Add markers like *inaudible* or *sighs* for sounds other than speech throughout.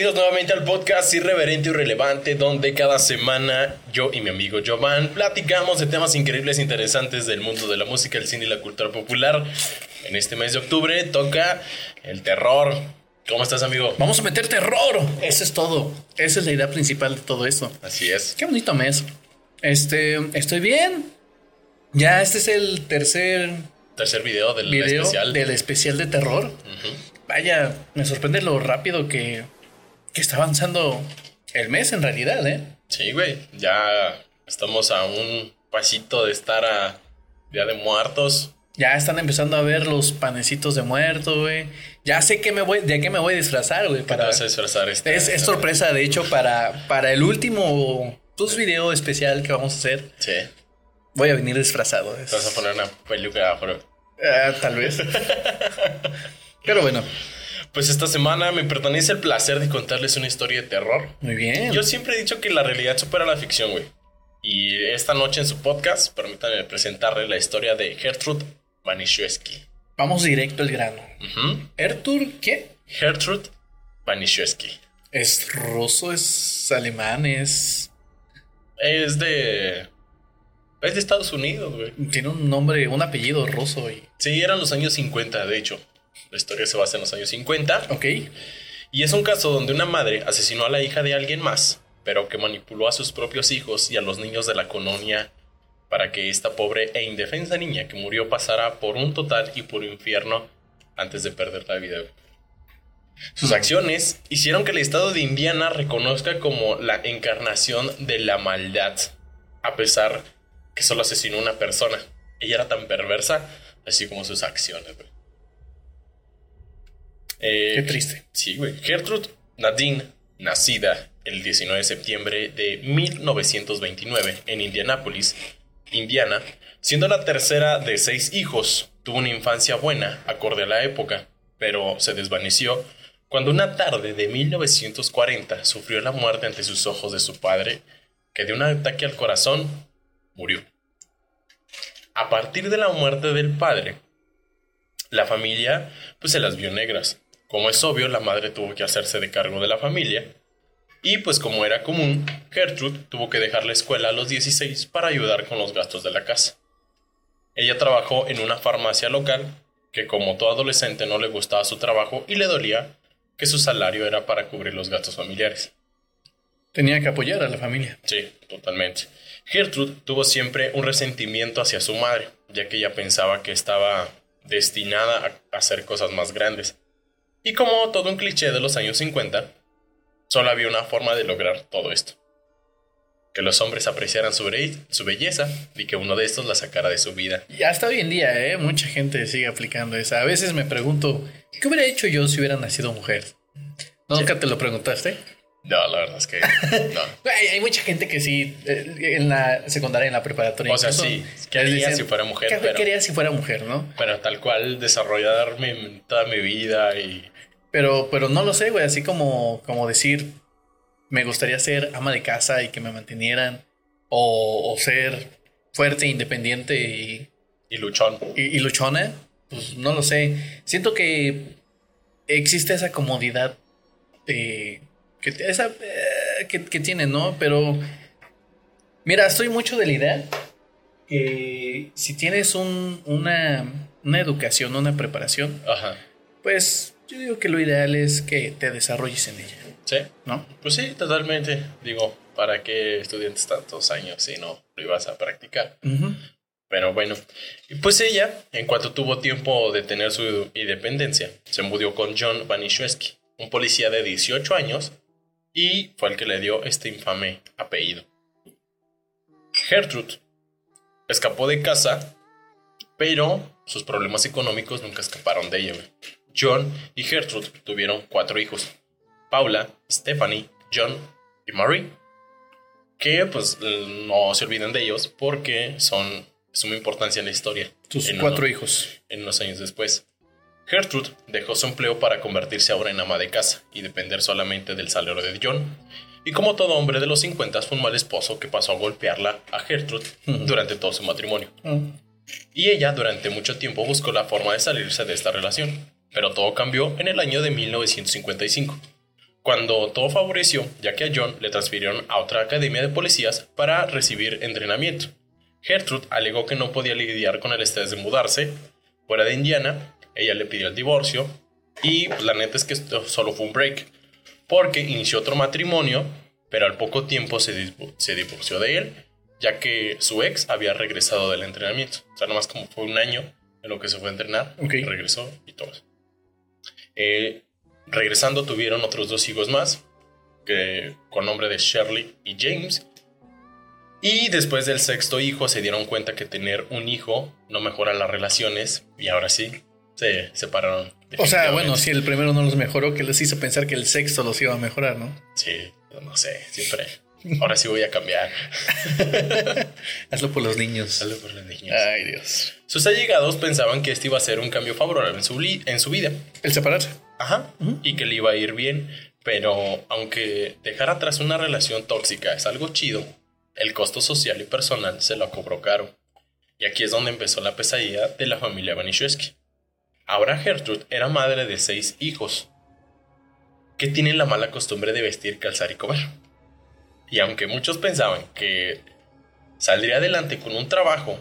Bienvenidos nuevamente al podcast Irreverente y Relevante, donde cada semana yo y mi amigo Jovan platicamos de temas increíbles e interesantes del mundo de la música, el cine y la cultura popular. En este mes de octubre toca el terror. ¿Cómo estás, amigo? Vamos a meter terror. Eso es todo. Esa es la idea principal de todo esto. Así es. Qué bonito mes. Este, estoy bien. Ya este es el tercer Tercer video del video especial. del especial de terror. Vaya, me sorprende lo rápido que, que está avanzando el mes en realidad, ¿eh? Sí, güey. Ya estamos a un pasito de estar a Día de Muertos. Ya están empezando a ver los panecitos de muerto, güey. Ya sé que me voy, de qué me voy a disfrazar, güey. ¿Qué te Para... vas a disfrazar este Es, sorpresa, de hecho, para, para el último tus video especial que vamos a hacer. Sí. Voy a venir disfrazado. es- Te vas a poner una peluca afro. Ah, tal vez. *laughs* Pero bueno, Pues esta semana me pertenece el placer de contarles una historia de terror. muy bien. Yo siempre he dicho que la realidad supera la ficción, güey. Y esta noche en su podcast, permítanme presentarle la historia de Gertrude Banishewski. Vamos directo al grano. Ertur, ¿qué? Gertrude Banishewski. ¿Es ruso? ¿Es alemán? ¿Es...? Es de... Es de Estados Unidos, güey. Tiene un nombre, un apellido ruso y... Sí, eran los años 50, de hecho. La historia se basa en los años 50. Ok. Y es un caso donde una madre asesinó a la hija de alguien más, pero que manipuló a sus propios hijos y a los niños de la colonia para que esta pobre e indefensa niña que murió pasara por un total y puro infierno antes de perder la vida. Sus acciones hicieron que el estado de Indiana reconozca como la encarnación de la maldad, a pesar que solo asesinó a una persona. Ella era tan perversa, así como sus acciones. güey. Eh, Qué triste. Sí, güey. Gertrude Nadine, nacida el 19 de septiembre de 1929 en Indianápolis, Indiana, siendo la tercera de seis hijos, tuvo una infancia buena, acorde a la época, pero se desvaneció cuando una tarde de 1940 sufrió la muerte ante sus ojos de su padre, que de un ataque al corazón murió. A partir de la muerte del padre, la familia pues se las vio negras. Como es obvio, la madre tuvo que hacerse de cargo de la familia. Y pues como era común, Gertrude tuvo que dejar la escuela a los 16 para ayudar con los gastos de la casa. Ella trabajó en una farmacia local que como todo adolescente no le gustaba su trabajo y le dolía que su salario era para cubrir los gastos familiares. Tenía que apoyar a la familia. Sí, totalmente. Gertrude tuvo siempre un resentimiento hacia su madre, ya que ella pensaba que estaba destinada a hacer cosas más grandes. Y como todo un cliché de los años 50, solo había una forma de lograr todo esto. Que los hombres apreciaran su, su belleza y que uno de estos la sacara de su vida. Y hasta hoy en día, ¿eh? Mucha gente sigue aplicando esa. A veces me pregunto, ¿qué hubiera hecho yo si hubiera nacido mujer? ¿Nunca te lo preguntaste? No, la verdad es que *laughs* no. Hay, hay mucha gente que sí, eh, en la secundaria, en la preparatoria. O sea, incluso, sí, que quería decían, si fuera mujer, ¿qué pero- quería si fuera mujer, no? Pero tal cual desarrollarme toda mi vida y Pero, pero no lo sé, güey. Así como, como decir, me gustaría ser ama de casa y que me mantenieran. O, o ser fuerte, independiente y, y luchón. y, y luchona. Pues no lo sé. Siento que existe esa comodidad de, que, esa, eh, que, que tiene, ¿no? Pero mira, estoy mucho de la idea que si tienes un, una, una educación, una preparación, Ajá. pues yo digo que lo ideal es que te desarrolles en ella, Sí. ¿no? Pues sí, totalmente. Digo, ¿para qué estudiantes tantos años si no lo ibas a practicar? Ujú. Pero bueno, pues ella, en cuanto tuvo tiempo de tener su independencia, se mudó con John Banishewski, un policía de 18 años, y fue el que le dio este infame apellido. Gertrude escapó de casa, pero sus problemas económicos nunca escaparon de ella. John y Gertrude tuvieron cuatro hijos. Paula, Stephanie, John y Marie. Que pues no se olviden de ellos porque son de suma importancia en la historia. Tus en cuatro uno- hijos. En unos años después. Gertrude dejó su empleo para convertirse ahora en ama de casa y depender solamente del salario de John. Y como todo hombre de los 50 fue un mal esposo que pasó a golpearla a Gertrude durante todo su matrimonio. Mm. Y ella durante mucho tiempo buscó la forma de salirse de esta relación. Pero todo cambió en el año de 1955, Cuando todo favoreció, ya que a John le transfirieron a otra academia de policías para recibir entrenamiento. Gertrude alegó que no podía lidiar con el estrés de mudarse fuera de Indiana, ella le pidió el divorcio y pues, la neta es que esto solo fue un break, porque inició otro matrimonio, pero al poco tiempo se, se divorció de él, ya que su ex había regresado del entrenamiento. O sea, nomás como fue un año en lo que se fue a entrenar, regresó y todo. Eh, regresando tuvieron otros dos hijos más, que, con nombre de Shirley y James. Y después del sexto hijo se dieron cuenta que tener un hijo no mejora las relaciones y ahora sí, se separaron. O sea, bueno, si el primero no los mejoró, que les hizo pensar que el sexto los iba a mejorar, ¿no? Sí, no sé, siempre. Ahora sí voy a cambiar. *laughs* Hazlo por los niños. Hazlo por los niños. Ay, Dios. Sus allegados pensaban que este iba a ser un cambio favorable en su, en su vida. El separarse. Ajá. Y que le iba a ir bien. Pero aunque dejar atrás una relación tóxica es algo chido, el costo social y personal se lo cobró caro. Y aquí es donde empezó la pesadilla de la familia Banishewski. Ahora Gertrude era madre de seis hijos, que tienen la mala costumbre de vestir, calzar y comer. Y aunque muchos pensaban que saldría adelante con un trabajo,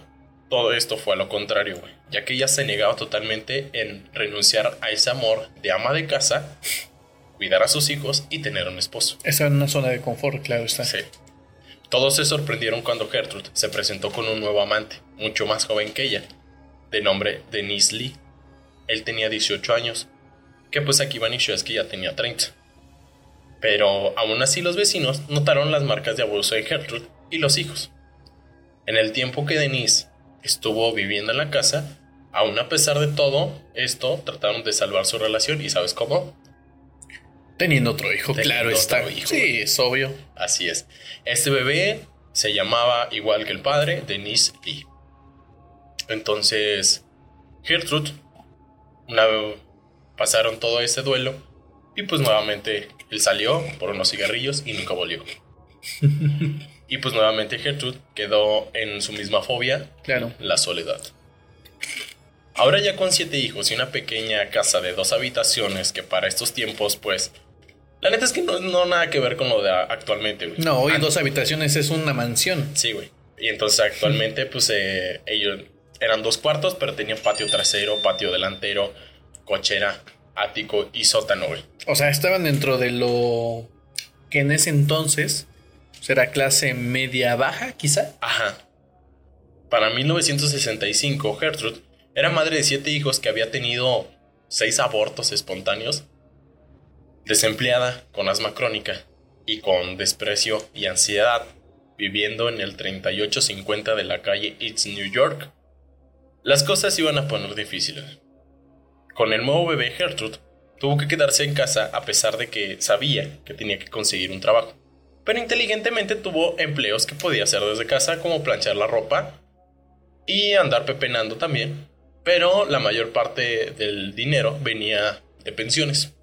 todo esto fue a lo contrario, ya que ella se negaba totalmente en renunciar a ese amor de ama de casa, cuidar a sus hijos y tener un esposo. Esa es una zona de confort, claro está. Sí. Todos se sorprendieron cuando Gertrude se presentó con un nuevo amante, mucho más joven que ella, de nombre Denise Lee él tenía 18 años, que pues aquí que ya tenía 30. Pero aún así los vecinos notaron las marcas de abuso de Gertrude y los hijos. En el tiempo que Denise estuvo viviendo en la casa, aún a pesar de todo esto, trataron de salvar su relación y ¿sabes cómo? Teniendo otro hijo, claro está. Hijo. Sí, es obvio. Así es. Este bebé se llamaba igual que el padre, Denise Lee. Entonces, Gertrude una, pasaron todo ese duelo y pues nuevamente él salió por unos cigarrillos y nunca volvió. *laughs* y pues nuevamente Gertrude quedó en su misma fobia, claro. la soledad. Ahora ya con siete hijos y una pequeña casa de dos habitaciones que para estos tiempos pues... La neta es que no, no nada que ver con lo de actualmente, güey. No, hoy dos habitaciones es una mansión. Sí, güey. Y entonces actualmente pues eh, ellos eran dos cuartos, pero tenían patio trasero, patio delantero, cochera, ático y sótano, O sea, estaban dentro de lo que en ese entonces será clase media baja, quizá. Ajá. Para 1965, Gertrude era madre de siete hijos que había tenido seis abortos espontáneos, desempleada, con asma crónica y con desprecio y ansiedad, viviendo en el 3850 de la calle East New York, las cosas iban a poner difíciles. Con el nuevo bebé Gertrude, tuvo que quedarse en casa a pesar de que sabía que tenía que conseguir un trabajo. Pero inteligentemente tuvo empleos que podía hacer desde casa, como planchar la ropa y andar pepenando también. Pero la mayor parte del dinero venía de pensiones.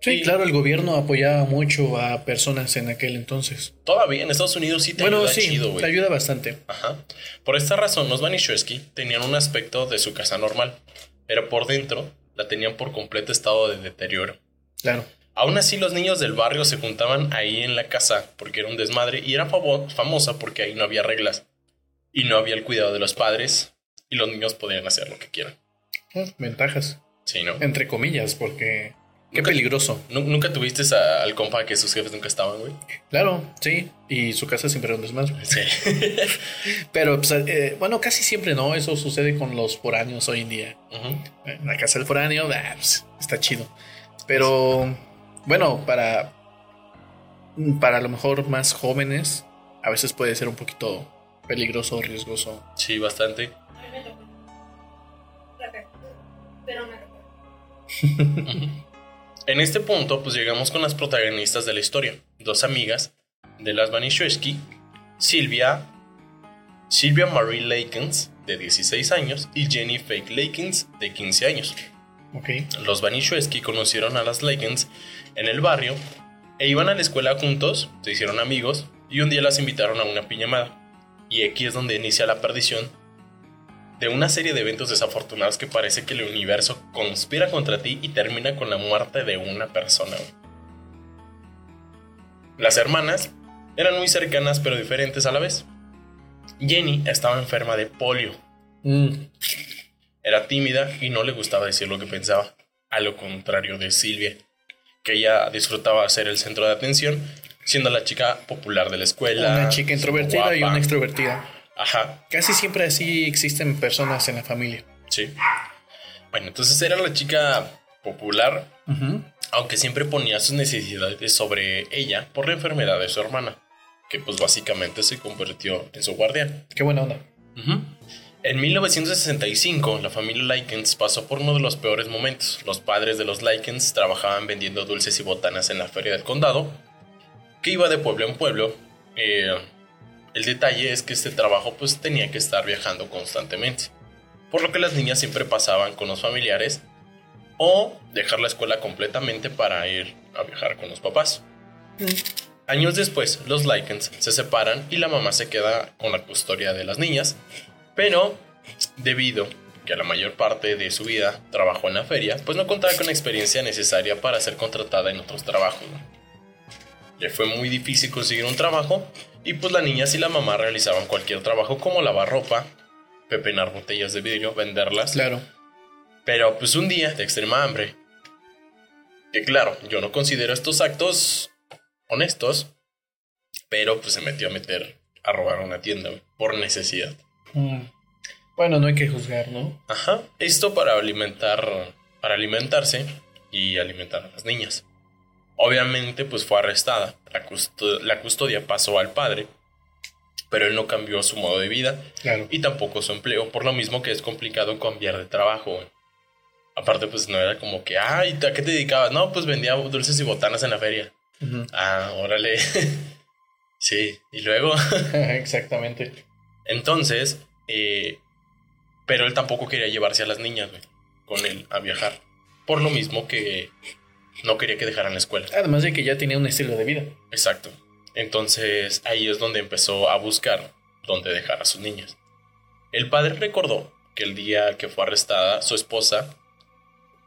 Sí, claro, el gobierno apoyaba mucho a personas en aquel entonces. Todavía en Estados Unidos sí te bueno, ayuda sí, Te ayuda bastante. Ajá. Por esta razón, los Banishewski tenían un aspecto de su casa normal, pero por dentro la tenían por completo estado de deterioro. Claro. Aún así, los niños del barrio se juntaban ahí en la casa porque era un desmadre y era famosa porque ahí no había reglas y no había el cuidado de los padres y los niños podían hacer lo que quieran. Ah, ventajas. Sí, ¿no? Entre comillas, porque Qué peligroso. ¿Nunca tuviste al compa que sus jefes nunca estaban, güey? Claro, sí. Y su casa siempre era un desmadre. Sí. *laughs* Pero, pues, eh, bueno, casi siempre no. Eso sucede con los foráneos hoy en día. En la casa del foráneo, ah, pues, está chido. Pero, bueno, para, para a lo mejor más jóvenes, a veces puede ser un poquito peligroso o riesgoso. Sí, bastante. Pero me *laughs* En este punto, pues llegamos con las protagonistas de la historia, dos amigas de las Banishewski, Silvia, Silvia Marie Lakens, de 16 años, y Jenny Fake Lakens, de 15 años. Okay. Los Banishewski conocieron a las Lakens en el barrio e iban a la escuela juntos, se hicieron amigos y un día las invitaron a una piñamada. Y aquí es donde inicia la perdición de una serie de eventos desafortunados que parece que el universo conspira contra ti y termina con la muerte de una persona. Las hermanas eran muy cercanas pero diferentes a la vez. Jenny estaba enferma de polio. Mm, Era tímida y no le gustaba decir lo que pensaba, a lo contrario de Silvia, que ella disfrutaba ser el centro de atención, siendo la chica popular de la escuela. una chica introvertida y una extrovertida. Ajá, Casi siempre así existen personas en la familia. sí. Bueno, entonces era la chica popular, aunque siempre ponía sus necesidades sobre ella por la enfermedad de su hermana, que pues básicamente se convirtió en su guardián. Qué buena onda. Ujú. En 1965, la familia Likens pasó por uno de los peores momentos. Los padres de los Likens trabajaban vendiendo dulces y botanas en la feria del condado, que iba de pueblo en pueblo. Eh, el detalle es que este trabajo pues tenía que estar viajando constantemente, por lo que las niñas siempre pasaban con los familiares o dejar la escuela completamente para ir a viajar con los papás. Años después, los Likens se separan y la mamá se queda con la custodia de las niñas, pero debido que la mayor parte de su vida trabajó en la feria, pues no contaba con la experiencia necesaria para ser contratada en otros trabajos. Le fue muy difícil conseguir un trabajo y pues las niñas y la mamá realizaban cualquier trabajo como lavar ropa, pepenar botellas de vidrio, venderlas. Claro. Pero pues un día de extrema hambre, que claro, yo no considero estos actos honestos, pero pues se metió a meter a robar una tienda por necesidad. Mm. Bueno, no hay que juzgar, ¿no? Ajá, esto para alimentar, para alimentarse y alimentar a las niñas. Obviamente pues fue arrestada, la, custo- la custodia pasó al padre, pero él no cambió su modo de vida Claro. y tampoco su empleo, por lo mismo que es complicado cambiar de trabajo. Aparte, pues no era como que, ay, ¿a qué te dedicabas? No, pues vendía dulces y botanas en la feria. Ah, órale. *laughs* sí, y luego, *laughs* *laughs* Exactamente. entonces, eh, pero él tampoco quería llevarse a las niñas, güey, con él a viajar. Por lo mismo que no quería que dejaran la escuela. Además de que ya tenía un estilo de vida. Exacto. Entonces ahí es donde empezó a buscar dónde dejar a sus niñas. El padre recordó que el día que fue arrestada su esposa,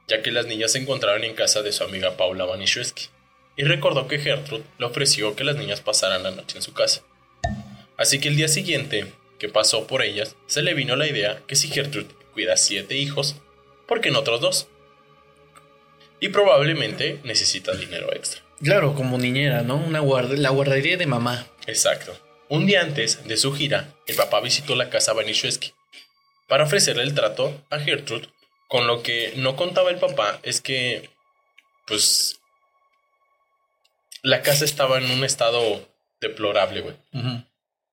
ya que las niñas se encontraron en casa de su amiga Paula Vanishewski, y recordó que Gertrude le ofreció que las niñas pasaran la noche en su casa. Así que el día siguiente que pasó por ellas, se le vino la idea que si Gertrude cuida siete hijos, ¿por qué no otros dos? Y probablemente necesita dinero extra. Claro, como niñera, ¿no? Una guarda la guardería de mamá. Exacto. Un día antes de su gira, el papá visitó la casa Vanishewski para ofrecerle el trato a Gertrude, con lo que no contaba el papá es que, pues, la casa estaba en un estado deplorable, güey.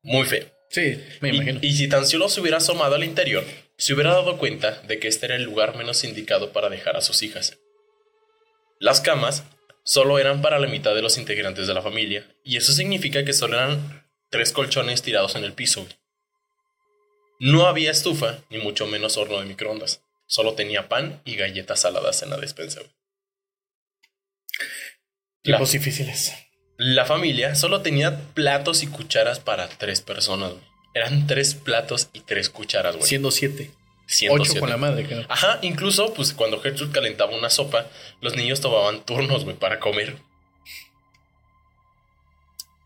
Muy feo. Sí, me Y- imagino. Y, si tan solo se hubiera asomado al interior, se hubiera dado cuenta de que este era el lugar menos indicado para dejar a sus hijas. Las camas solo eran para la mitad de los integrantes de la familia, y eso significa que solo eran tres colchones tirados en el piso. No había estufa, ni mucho menos horno de microondas. Solo tenía pan y galletas saladas en la despensa. Tiempos difíciles. la familia solo tenía platos y cucharas para tres personas. Eran tres platos y tres cucharas, güey. Siendo siete. 107. Ocho con la madre, creo. Ajá, incluso pues cuando Gertrude calentaba una sopa, los niños tomaban turnos, güey, para comer.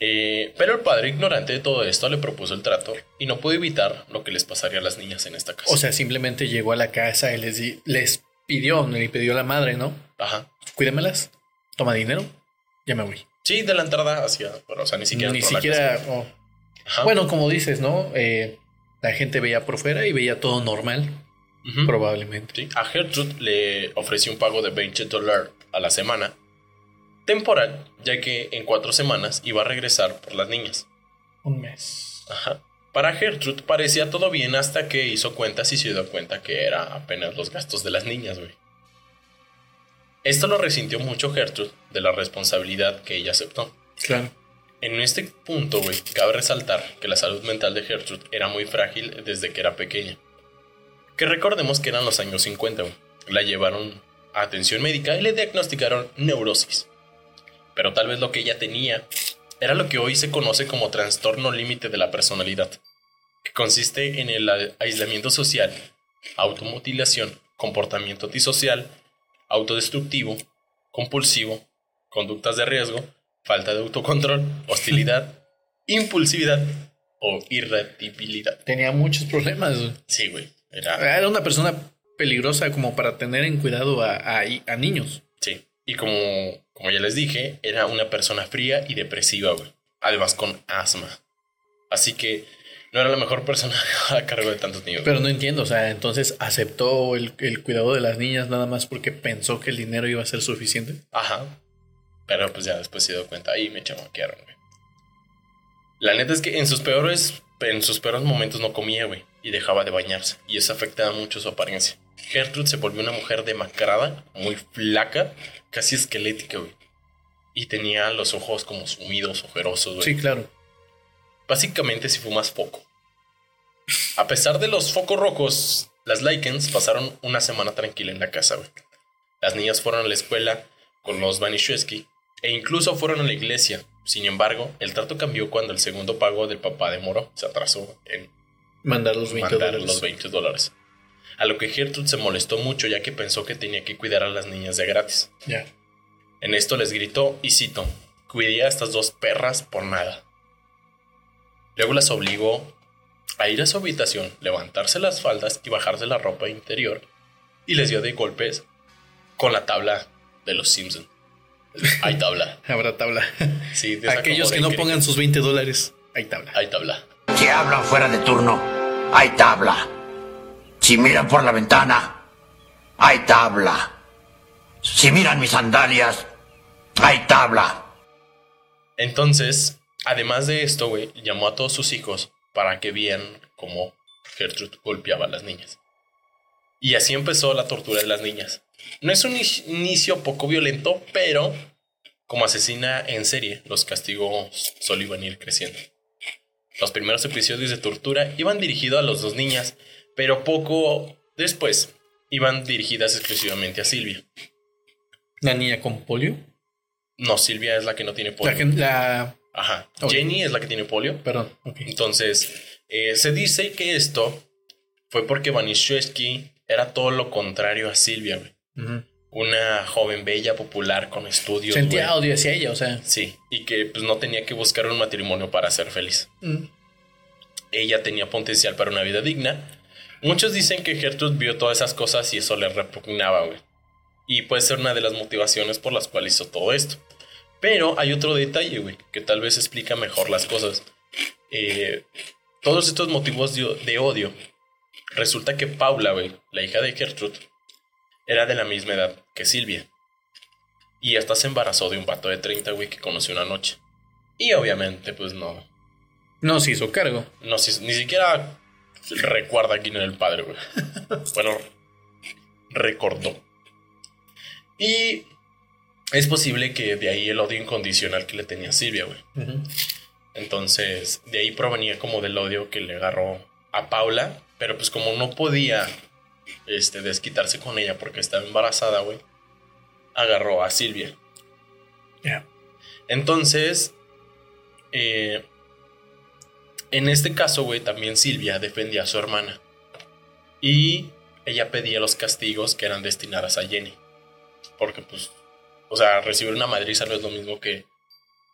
Eh, pero el padre, ignorante de todo esto, le propuso el trato y no pudo evitar lo que les pasaría a las niñas en esta casa. O sea, simplemente llegó a la casa y les, les pidió, le pidió a la madre, ¿no? Ajá. Cuídamelas, toma dinero, ya me voy. Sí, de la entrada hacia, pero, o sea, ni siquiera. Ni siquiera. oh. Ajá. Bueno, como dices, ¿no? Eh, la gente veía por fuera y veía todo normal, probablemente. Sí, A Gertrude le ofreció un pago de 20 dólares a la semana, temporal, ya que en cuatro semanas iba a regresar por las niñas. Un mes. Ajá. Para Gertrude parecía todo bien hasta que hizo cuentas y se dio cuenta que era apenas los gastos de las niñas, güey. Esto lo resintió mucho Gertrude de la responsabilidad que ella aceptó. Claro. En este punto, güey, cabe resaltar que la salud mental de Gertrude era muy frágil desde que era pequeña. Que recordemos que eran los años 50, güey. La llevaron a atención médica y le diagnosticaron neurosis. Pero tal vez lo que ella tenía era lo que hoy se conoce como trastorno límite de la personalidad, que consiste en el aislamiento social, automutilación, comportamiento antisocial, autodestructivo, compulsivo, conductas de riesgo, falta de autocontrol, hostilidad, *laughs* impulsividad o irritabilidad. Tenía muchos problemas. Sí, güey. Era, Era una persona peligrosa como para tener en cuidado a, a- a niños. sí. Y como, como ya les dije, era una persona fría y depresiva, güey. Además con asma. Así que no era la mejor persona *laughs* a cargo de tantos niños. Pero no entiendo, o sea, entonces aceptó el, el cuidado de las niñas nada más porque pensó que el dinero iba a ser suficiente. Ajá. Pero pues ya después se dio cuenta y me chamaquearon, güey. La neta es que en sus peores, en sus peores momentos no comía, güey. Y dejaba de bañarse. Y eso afectaba mucho su apariencia. Gertrude se volvió una mujer demacrada, muy flaca, casi esquelética, güey. Y tenía los ojos como sumidos, ojerosos, güey. Sí, claro. Básicamente si fumas foco. A pesar de los focos rojos, las Lycans pasaron una semana tranquila en la casa, güey. Las niñas fueron a la escuela con los Vanishewski e incluso fueron a la iglesia. Sin embargo, el trato cambió cuando el segundo pago del papá de Moro se atrasó en Mandar los 20 mandar dólares. los 20 dólares. A lo que Gertrude se molestó mucho ya que pensó que tenía que cuidar a las niñas de gratis. Ya. En esto les gritó y cito, cuidé a estas dos perras por nada. Luego las obligó a ir a su habitación, levantarse las faldas y bajarse la ropa interior y les dio de golpes con la tabla de los Simpson. Hay tabla. Habrá tabla. Sí, Aquellos que no pongan sus 20 dólares, hay tabla. Hay tabla. Si hablan fuera de turno, hay tabla. Si miran por la ventana, hay tabla. Si miran mis sandalias, hay tabla. Entonces, además de esto, güey, llamó a todos sus hijos para que vieran cómo Gertrude golpeaba a las niñas. Y así empezó la tortura de las niñas. No es un ini- inicio poco violento, pero como asesina en serie, los castigos solo iban a ir creciendo. Los primeros episodios de tortura iban dirigidos a las dos niñas, pero poco después iban dirigidas exclusivamente a Silvia. La niña con polio. No, Silvia es la que no tiene La, polio. gen- la- Ajá. Jenny es la que tiene polio. Perdón. Entonces, eh, se dice que esto fue porque Vanishewski era todo lo contrario a Silvia, güey. Una joven bella, popular, con estudios. Sentía güey. odio hacia ella, o sea. Sí, y que pues no tenía que buscar un matrimonio para ser feliz. mm, Ella tenía potencial para una vida digna. Muchos dicen que Gertrude vio todas esas cosas y eso le repugnaba, güey. Y puede ser una de las motivaciones por las cuales hizo todo esto. Pero hay otro detalle, güey, que tal vez explica mejor las cosas. Eh, todos estos motivos de, de odio. Resulta que Paula, güey, la hija de Gertrude, era de la misma edad que Silvia. Y esta se embarazó de un vato de 30, güey, que conoció una noche. Y obviamente, pues no, No se hizo cargo. no, si- ni siquiera recuerda quién era el padre, güey. *laughs* bueno, recordó. Y es posible que de ahí el odio incondicional que le tenía a Silvia, güey. Entonces, de ahí provenía como del odio que le agarró a Paula, pero pues como no podía este, desquitarse con ella porque estaba embarazada, güey, agarró a Silvia. Entonces, eh, en este caso, güey, también Silvia defendía a su hermana. Y ella pedía los castigos que eran destinados a Jenny. Porque, pues, o sea, recibir una madriza no es lo mismo que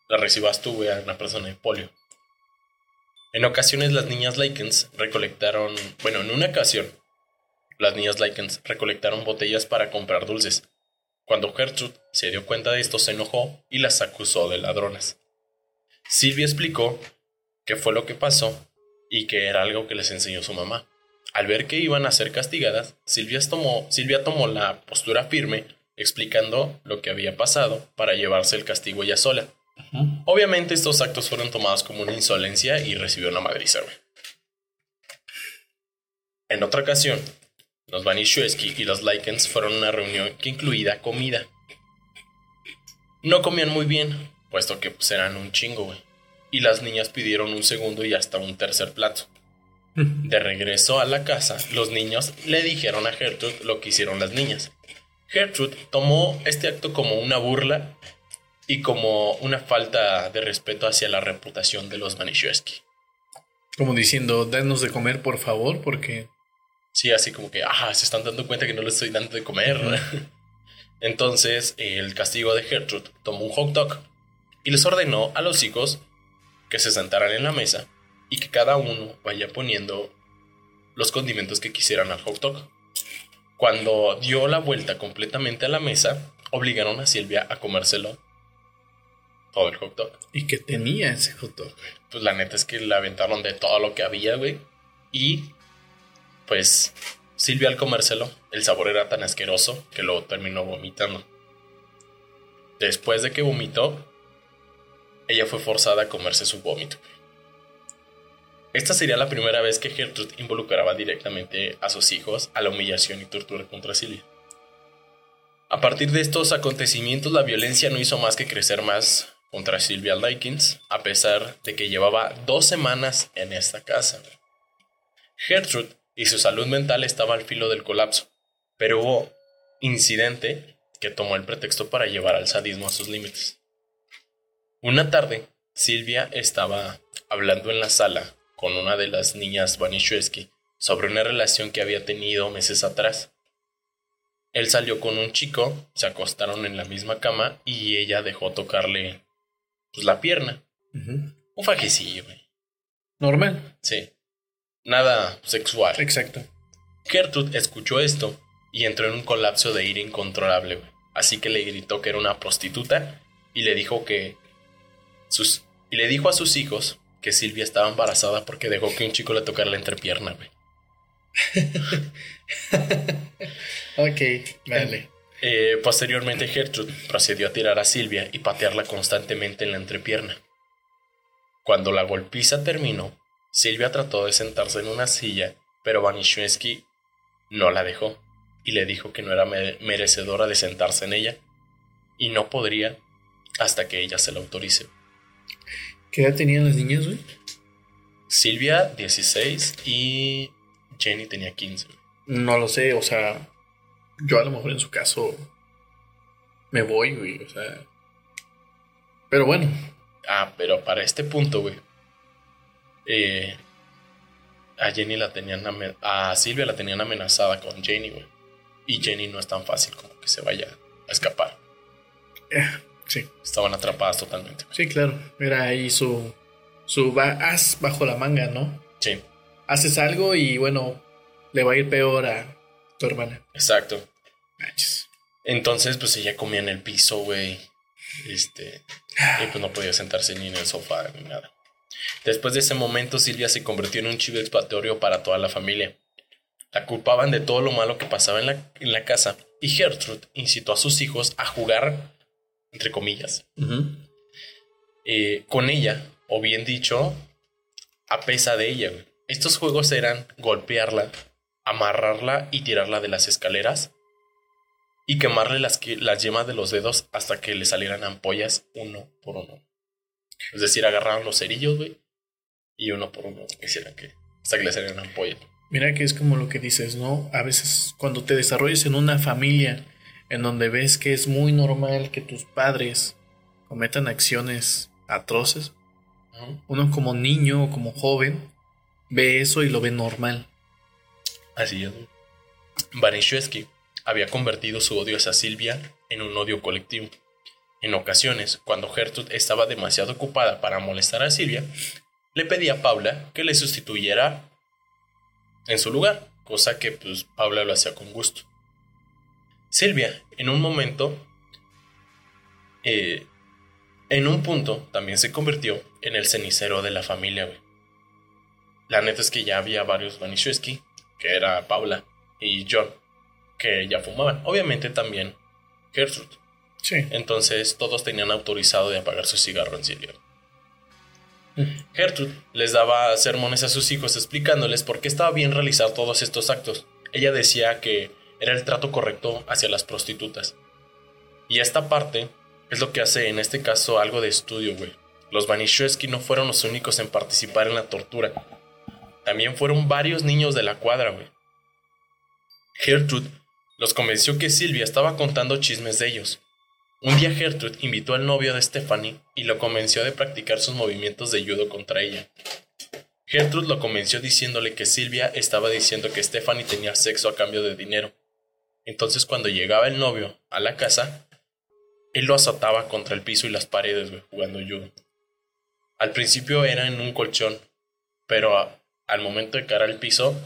la recibas tú, güey, a una persona de polio. En ocasiones las niñas Likens recolectaron, bueno, en una ocasión, las niñas Likens recolectaron botellas para comprar dulces. Cuando Gertrude se dio cuenta de esto, se enojó y las acusó de ladronas. Silvia explicó qué fue lo que pasó y que era algo que les enseñó su mamá. Al ver que iban a ser castigadas, Silvia tomó, Silvia tomó la postura firme, explicando lo que había pasado para llevarse el castigo ella sola. Obviamente estos actos fueron tomados como una insolencia y recibió una madriza. güey. En otra ocasión, los Vanishewski y los Likens fueron a una reunión que incluía comida. No comían muy bien, puesto que pues, eran un chingo, güey. Y las niñas pidieron un segundo y hasta un tercer plato. *laughs* De regreso a la casa, los niños le dijeron a Gertrude lo que hicieron las niñas. Gertrude tomó este acto como una burla y como una falta de respeto hacia la reputación de los Vanishewski. Como diciendo, danos de comer, por favor, porque. Sí, así como que, ah, se están dando cuenta que no les estoy dando de comer. *laughs* Entonces, el castigo de Gertrude tomó un hot dog y les ordenó a los hijos que se sentaran en la mesa y que cada uno vaya poniendo los condimentos que quisieran al hot dog. Cuando dio la vuelta completamente a la mesa, obligaron a Silvia a comérselo todo el hot dog. ¿Y que tenía ese hot dog? Pues la neta es que le aventaron de todo lo que había, güey. Y pues Silvia al comérselo, el sabor era tan asqueroso que lo terminó vomitando. Después de que vomitó, ella fue forzada a comerse su vómito. Esta sería la primera vez que Gertrude involucraba directamente a sus hijos a la humillación y tortura contra Silvia. A partir de estos acontecimientos, la violencia no hizo más que crecer más contra Silvia Likens, a pesar de que llevaba dos semanas en esta casa. Gertrude y su salud mental estaba al filo del colapso, pero hubo incidente que tomó el pretexto para llevar al sadismo a sus límites. Una tarde, Silvia estaba hablando en la sala con una de las niñas Banishewski sobre una relación que había tenido meses atrás. Él salió con un chico, se acostaron en la misma cama y ella dejó tocarle pues, la pierna. Un fajecillo, güey. Normal. Sí. Nada sexual. Exacto. Gertrude escuchó esto y entró en un colapso de ira incontrolable, güey. Así que le gritó que era una prostituta y le dijo que sus y le dijo a sus hijos que Silvia estaba embarazada porque dejó que un chico le tocara la entrepierna, güey. *laughs* ok, vale. Eh, posteriormente Gertrude procedió a tirar a Silvia y patearla constantemente en la entrepierna. Cuando la golpiza terminó, Silvia trató de sentarse en una silla, pero Vanishwensky no la dejó y le dijo que no era merecedora de sentarse en ella y no podría hasta que ella se lo autorice. ¿Qué edad tenían las niñas, güey? Silvia, 16 y Jenny tenía 15. No lo sé, o sea, yo a lo mejor en su caso me voy, güey, o sea. Pero bueno. Ah, pero para este punto, güey. Eh, a Jenny la tenían a Silvia la tenían amenazada con Jenny, güey. Y Jenny no es tan fácil como que se vaya a escapar. Eh, sí. Estaban atrapadas totalmente. Sí, claro. Era ahí su su as bajo la manga, ¿no? Sí. Haces algo y bueno, le va a ir peor a tu hermana. Exacto. Manches. Entonces, pues ella comía en el piso, güey. Este. Y pues no podía sentarse ni en el sofá ni nada. Después de ese momento, Silvia se convirtió en un chivo expiatorio para toda la familia. La culpaban de todo lo malo que pasaba en la, en la casa y Gertrude incitó a sus hijos a jugar, entre comillas, eh, con ella, o bien dicho, a pesa de ella. Estos juegos eran golpearla, amarrarla y tirarla de las escaleras y quemarle las, las yemas de los dedos hasta que le salieran ampollas uno por uno. Es decir, agarraban los cerillos, güey, y uno por uno quisieran que hasta que le salieran ampollas. Mira que es como lo que dices, ¿no? A veces cuando te desarrollas en una familia en donde ves que es muy normal que tus padres cometan acciones atroces, uno como niño o como joven ve eso y lo ve normal. Así es. Vanishewski había convertido su odio hacia Silvia en un odio colectivo. En ocasiones, cuando Gertrude estaba demasiado ocupada para molestar a Silvia, le pedía a Paula que le sustituyera en su lugar, cosa que pues Paula lo hacía con gusto. Silvia, en un momento, eh, en un punto, también se convirtió en el cenicero de la familia. La neta es que ya había varios Vanishewski que era Paula, y John, que ya fumaban. Obviamente también Gertrude. Sí. Entonces todos tenían autorizado de apagar su cigarro en Silvia. Gertrude les daba sermones a sus hijos explicándoles por qué estaba bien realizar todos estos actos. Ella decía que era el trato correcto hacia las prostitutas. Y esta parte es lo que hace en este caso algo de estudio, güey. Los Vanishewski no fueron los únicos en participar en la tortura. También fueron varios niños de la cuadra, güey. Gertrude los convenció que Silvia estaba contando chismes de ellos. Un día Gertrude invitó al novio de Stephanie y lo convenció de practicar sus movimientos de judo contra ella. Gertrude lo convenció diciéndole que Silvia estaba diciendo que Stephanie tenía sexo a cambio de dinero. Entonces cuando llegaba el novio a la casa, él lo azotaba contra el piso y las paredes, güey, jugando judo. Al principio era en un colchón, pero al momento de caer al piso,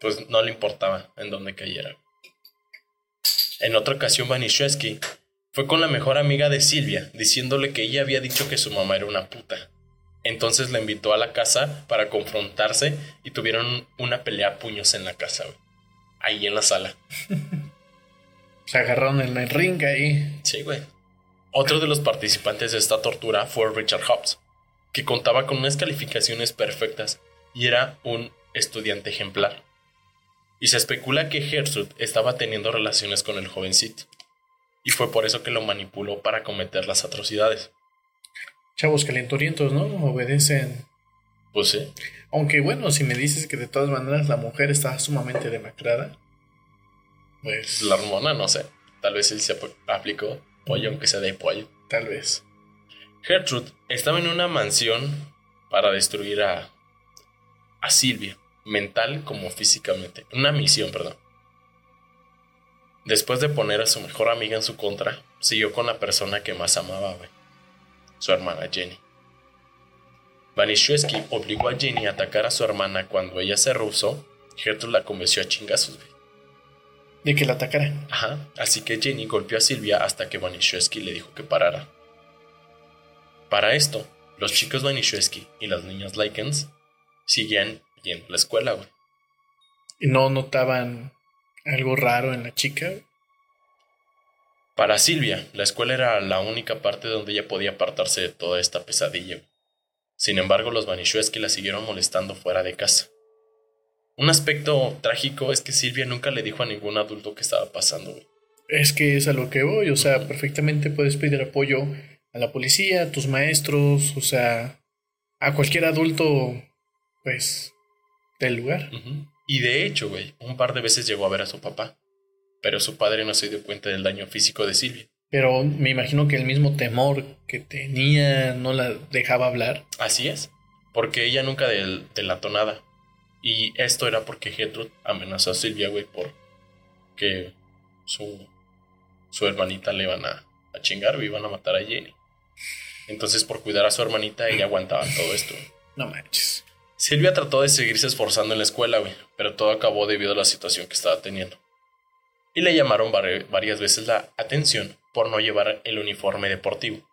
pues no le importaba en dónde cayera. En otra ocasión, Vanishewski fue con la mejor amiga de Silvia, diciéndole que ella había dicho que su mamá era una puta. Entonces la invitó a la casa para confrontarse y tuvieron una pelea a puños en la casa, güey. Ahí en la sala. *laughs* Se agarraron en el ring ahí. Sí, güey. Otro de los participantes de esta tortura fue Richard Hobbs, que contaba con unas calificaciones perfectas y era un estudiante ejemplar. Y se especula que Gertrude estaba teniendo relaciones con el jovencito. Y fue por eso que lo manipuló para cometer las atrocidades. Chavos calenturientos, ¿no? Obedecen. Pues sí. Aunque bueno, si me dices que de todas maneras la mujer está sumamente demacrada, pues La hormona, no sé. Tal vez sí se ap- aplicó pollo, aunque sea de pollo. tal vez. Gertrude estaba en una mansión para destruir a, a Silvia, mental como físicamente. Una misión, perdón. Después de poner a su mejor amiga en su contra, siguió con la persona que más amaba, güey. Su hermana Jenny. Vanishewski obligó a Jenny a atacar a su hermana cuando ella se rehusó. Gertrude la convenció a chingazos, güey. De que la atacara. Ajá, así que Jenny golpeó a Silvia hasta que Vanishewski le dijo que parara. Para esto, los chicos Vanishewski y las niñas Likens seguían yendo a la escuela, güey. Y no notaban algo raro en la chica. Para Silvia, la escuela era la única parte donde ella podía apartarse de toda esta pesadilla. Sin embargo, los Vanishewski la siguieron molestando fuera de casa. Un aspecto trágico es que Silvia nunca le dijo a ningún adulto que estaba pasando, güey. Es que es a lo que voy, o sea, perfectamente puedes pedir apoyo a la policía, a tus maestros, o sea, a cualquier adulto, pues, del lugar. Y de hecho, güey, un par de veces llegó a ver a su papá. Pero su padre no se dio cuenta del daño físico de Silvia. Pero me imagino que el mismo temor que tenía no la dejaba hablar. Así es, porque ella nunca del- delató nada. Y esto era porque Gertrude amenazó a Silvia, güey, por que su, su hermanita le iban a, a chingar, güey, iban a matar a Jenny. Entonces, por cuidar a su hermanita, ella aguantaba todo esto. No manches. Silvia trató de seguirse esforzando en la escuela, güey, pero todo acabó debido a la situación que estaba teniendo. Y le llamaron vari- varias veces la atención por no llevar el uniforme deportivo.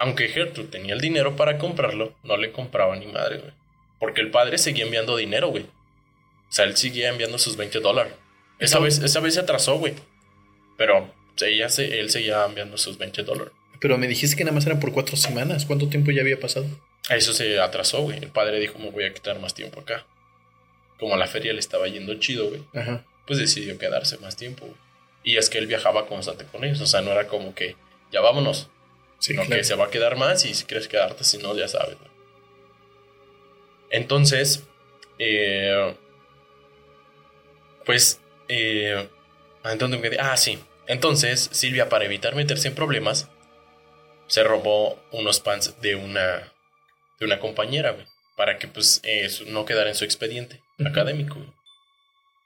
Aunque Gertrude tenía el dinero para comprarlo, no le compraba ni madre, güey. Porque el padre seguía enviando dinero, güey. O sea, él seguía enviando sus 20 dólares. Esa vez, esa vez se atrasó, güey. Pero ella se, él seguía enviando sus 20 dólares. Pero me dijiste que nada más eran por cuatro semanas. ¿Cuánto tiempo ya había pasado? Eso se atrasó, güey. El padre dijo, me voy a quitar más tiempo acá. Como a la feria le estaba yendo chido, güey. Ajá. Pues decidió quedarse más tiempo, güey. Y es que él viajaba constante con ellos. O sea, no era como que, ya vámonos. Sí, sino claro. que se va a quedar más y si quieres quedarte, si no, ya sabes. güey. Entonces, eh, pues, eh, ¿a dónde me? Ah, sí. Entonces, Silvia, para evitar meterse en problemas, se robó unos pants de una, de una compañera, güey. Para que, pues, eh, no quedara en su expediente académico, güey.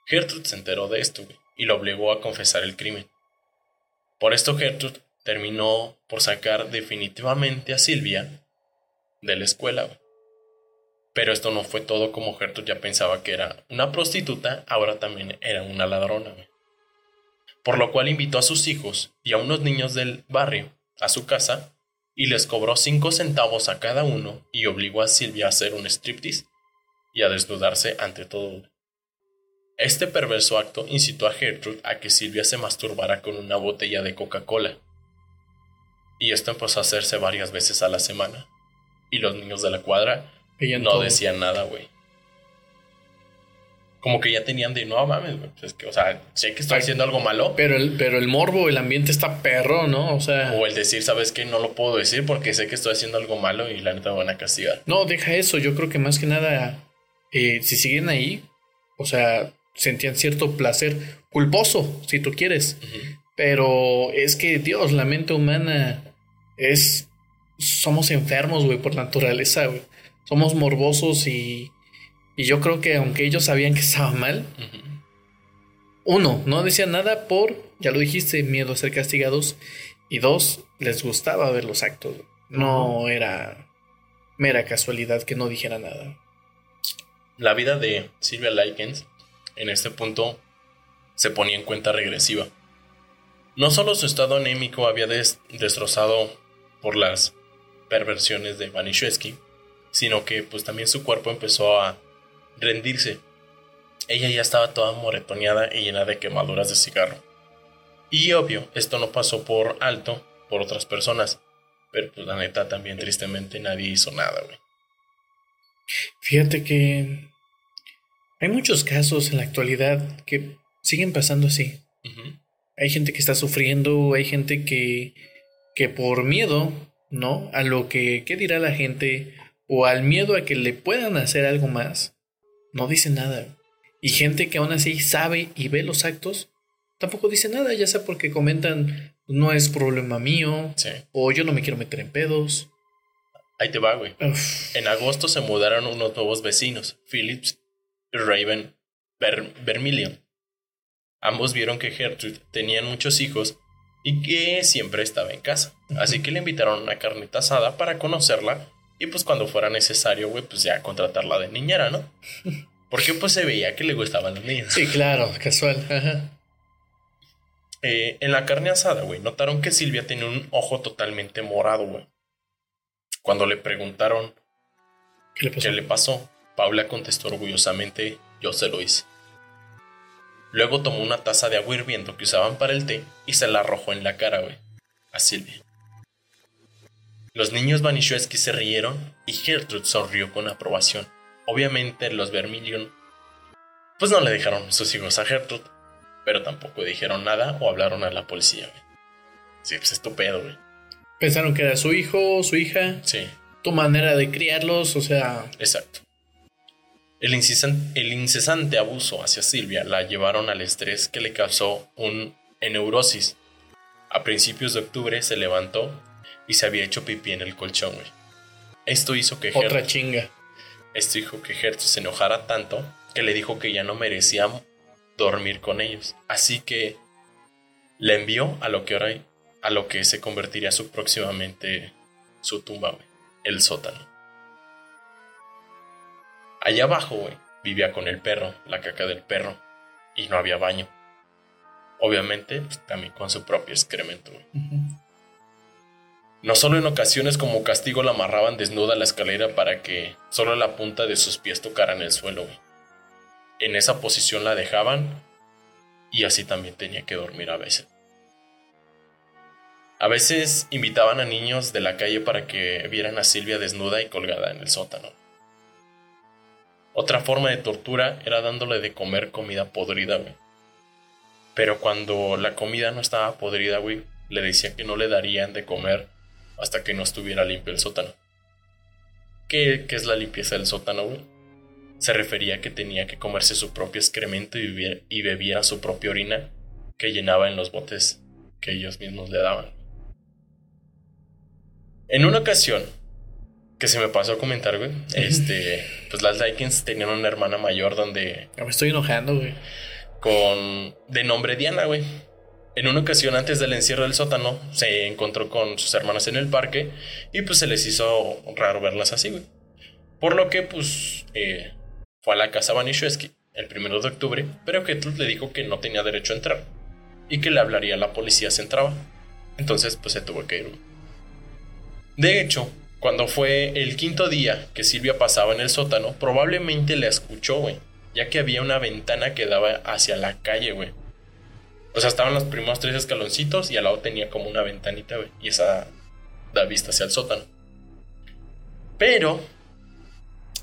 Gertrude se enteró de esto, güey, y lo obligó a confesar el crimen. Por esto Gertrude terminó por sacar definitivamente a Silvia de la escuela. güey. Pero esto no fue todo como Gertrude ya pensaba que era una prostituta, ahora también era una ladrona. güey. Por lo cual invitó a sus hijos y a unos niños del barrio a su casa y les cobró cinco centavos a cada uno y obligó a Silvia a hacer un striptease y a desnudarse ante todo. Este perverso acto incitó a Gertrude a que Silvia se masturbara con una botella de Coca-Cola. Y esto empezó a hacerse varias veces a la semana. Y los niños de la cuadra Veían no todo. decían nada, güey. Como que ya tenían de no mames, güey. pues es que, o sea, sé que estoy haciendo algo malo. Pero el, pero el morbo, el ambiente está perro, ¿no? O sea, O el decir, ¿sabes qué? No lo puedo decir porque sé que estoy haciendo algo malo y la neta me van a castigar. no, deja eso. Yo creo que más que nada, eh, si siguen ahí, o sea, sentían cierto placer culposo, si tú quieres. Pero es que, Dios, la mente humana es. Somos enfermos, güey, por naturaleza, güey. Somos morbosos y. Y yo creo que aunque ellos sabían que estaba mal, uno, no decían nada por, ya lo dijiste, miedo a ser castigados. Y dos, les gustaba ver los actos. No era mera casualidad que no dijera nada. La vida de Silvia Likens en este punto se ponía en cuenta regresiva. No solo su estado anémico había des- destrozado por las perversiones de Vanishewski, sino que pues también su cuerpo empezó a rendirse. Ella ya estaba toda moretoneada y llena de quemaduras de cigarro. Y obvio, esto no pasó por alto por otras personas, pero pues la neta también tristemente nadie hizo nada, güey. Fíjate que hay muchos casos en la actualidad que siguen pasando así. Hay gente que está sufriendo, hay gente que, que por miedo, ¿no? A lo que qué dirá la gente o al miedo a que le puedan hacer algo más, no dice nada. Y gente que aún así sabe y ve los actos, tampoco dice nada, ya sea porque comentan, no es problema mío, Sí. o yo no me quiero meter en pedos. Ahí te va, güey. Uf, En agosto se mudaron unos nuevos vecinos, Phillips y Raven Ver- Vermilion. Ambos vieron que Gertrude tenía muchos hijos y que siempre estaba en casa. Así que le invitaron a una carnita asada para conocerla y pues cuando fuera necesario, güey, pues ya contratarla de niñera, ¿no? *laughs* Porque pues se veía que le gustaban los niños. sí, claro, casual. ajá. Eh, en la carne asada, güey, notaron que Silvia tenía un ojo totalmente morado, güey. Cuando le preguntaron ¿Qué le pasó? ¿Qué le pasó? Paula contestó orgullosamente, yo se lo hice. Luego tomó una taza de agua hirviendo que usaban para el té y se la arrojó en la cara, güey, a Silvia. Los niños Vanishewski se rieron y Gertrude sonrió con aprobación. Obviamente los Vermilion pues no le dejaron sus hijos a Gertrude, pero tampoco dijeron nada o hablaron a la policía, güey. Sí, pues estupendo, güey. Pensaron que era su hijo, su hija, Sí, tu manera de criarlos, o sea, Exacto. El incesante abuso hacia Silvia la llevaron al estrés que le causó un neurosis. A principios de octubre se levantó y se había hecho pipí en el colchón, güey. Esto hizo que otra Gertrude, chinga. esto hizo que Gertrude se enojara tanto que le dijo que ya no merecía dormir con ellos. Así que la envió a lo que ahora a lo que se convertiría su próximamente su tumba, güey, el sótano. Allá abajo, güey, vivía con el perro, la caca del perro, y no había baño. Obviamente, pues, también con su propio excremento, güey. No solo en ocasiones como castigo la amarraban desnuda a la escalera para que solo la punta de sus pies tocara en el suelo. En esa posición la dejaban y así también tenía que dormir a veces. A veces invitaban a niños de la calle para que vieran a Silvia desnuda y colgada en el sótano. Otra forma de tortura era dándole de comer comida podrida, güey. Pero cuando la comida no estaba podrida, güey, le decía que no le darían de comer hasta que no estuviera limpio el sótano. ¿Qué, qué es la limpieza del sótano, güey? Se refería a que tenía que comerse su propio excremento y, bebiera, y bebiera su propia orina que llenaba en los botes que ellos mismos le daban. En una ocasión, que se me pasó a comentar, güey, este, pues las Likens tenían una hermana mayor donde Me estoy enojando, güey. con de nombre Diana, güey. En una ocasión antes del encierro del sótano se encontró con sus hermanas en el parque y pues se les hizo raro verlas así, güey. Por lo que pues eh, fue a la casa Vanishewski el primero de octubre, pero Gertrude le dijo que no tenía derecho a entrar y que le hablaría a la policía si entraba. Entonces pues se tuvo que ir. De hecho, cuando fue el quinto día que Silvia pasaba en el sótano, probablemente la escuchó, güey, ya que había una ventana que daba hacia la calle, güey. O sea, estaban los primeros tres escaloncitos y al lado tenía como una ventanita, güey, y esa da vista hacia el sótano. Pero,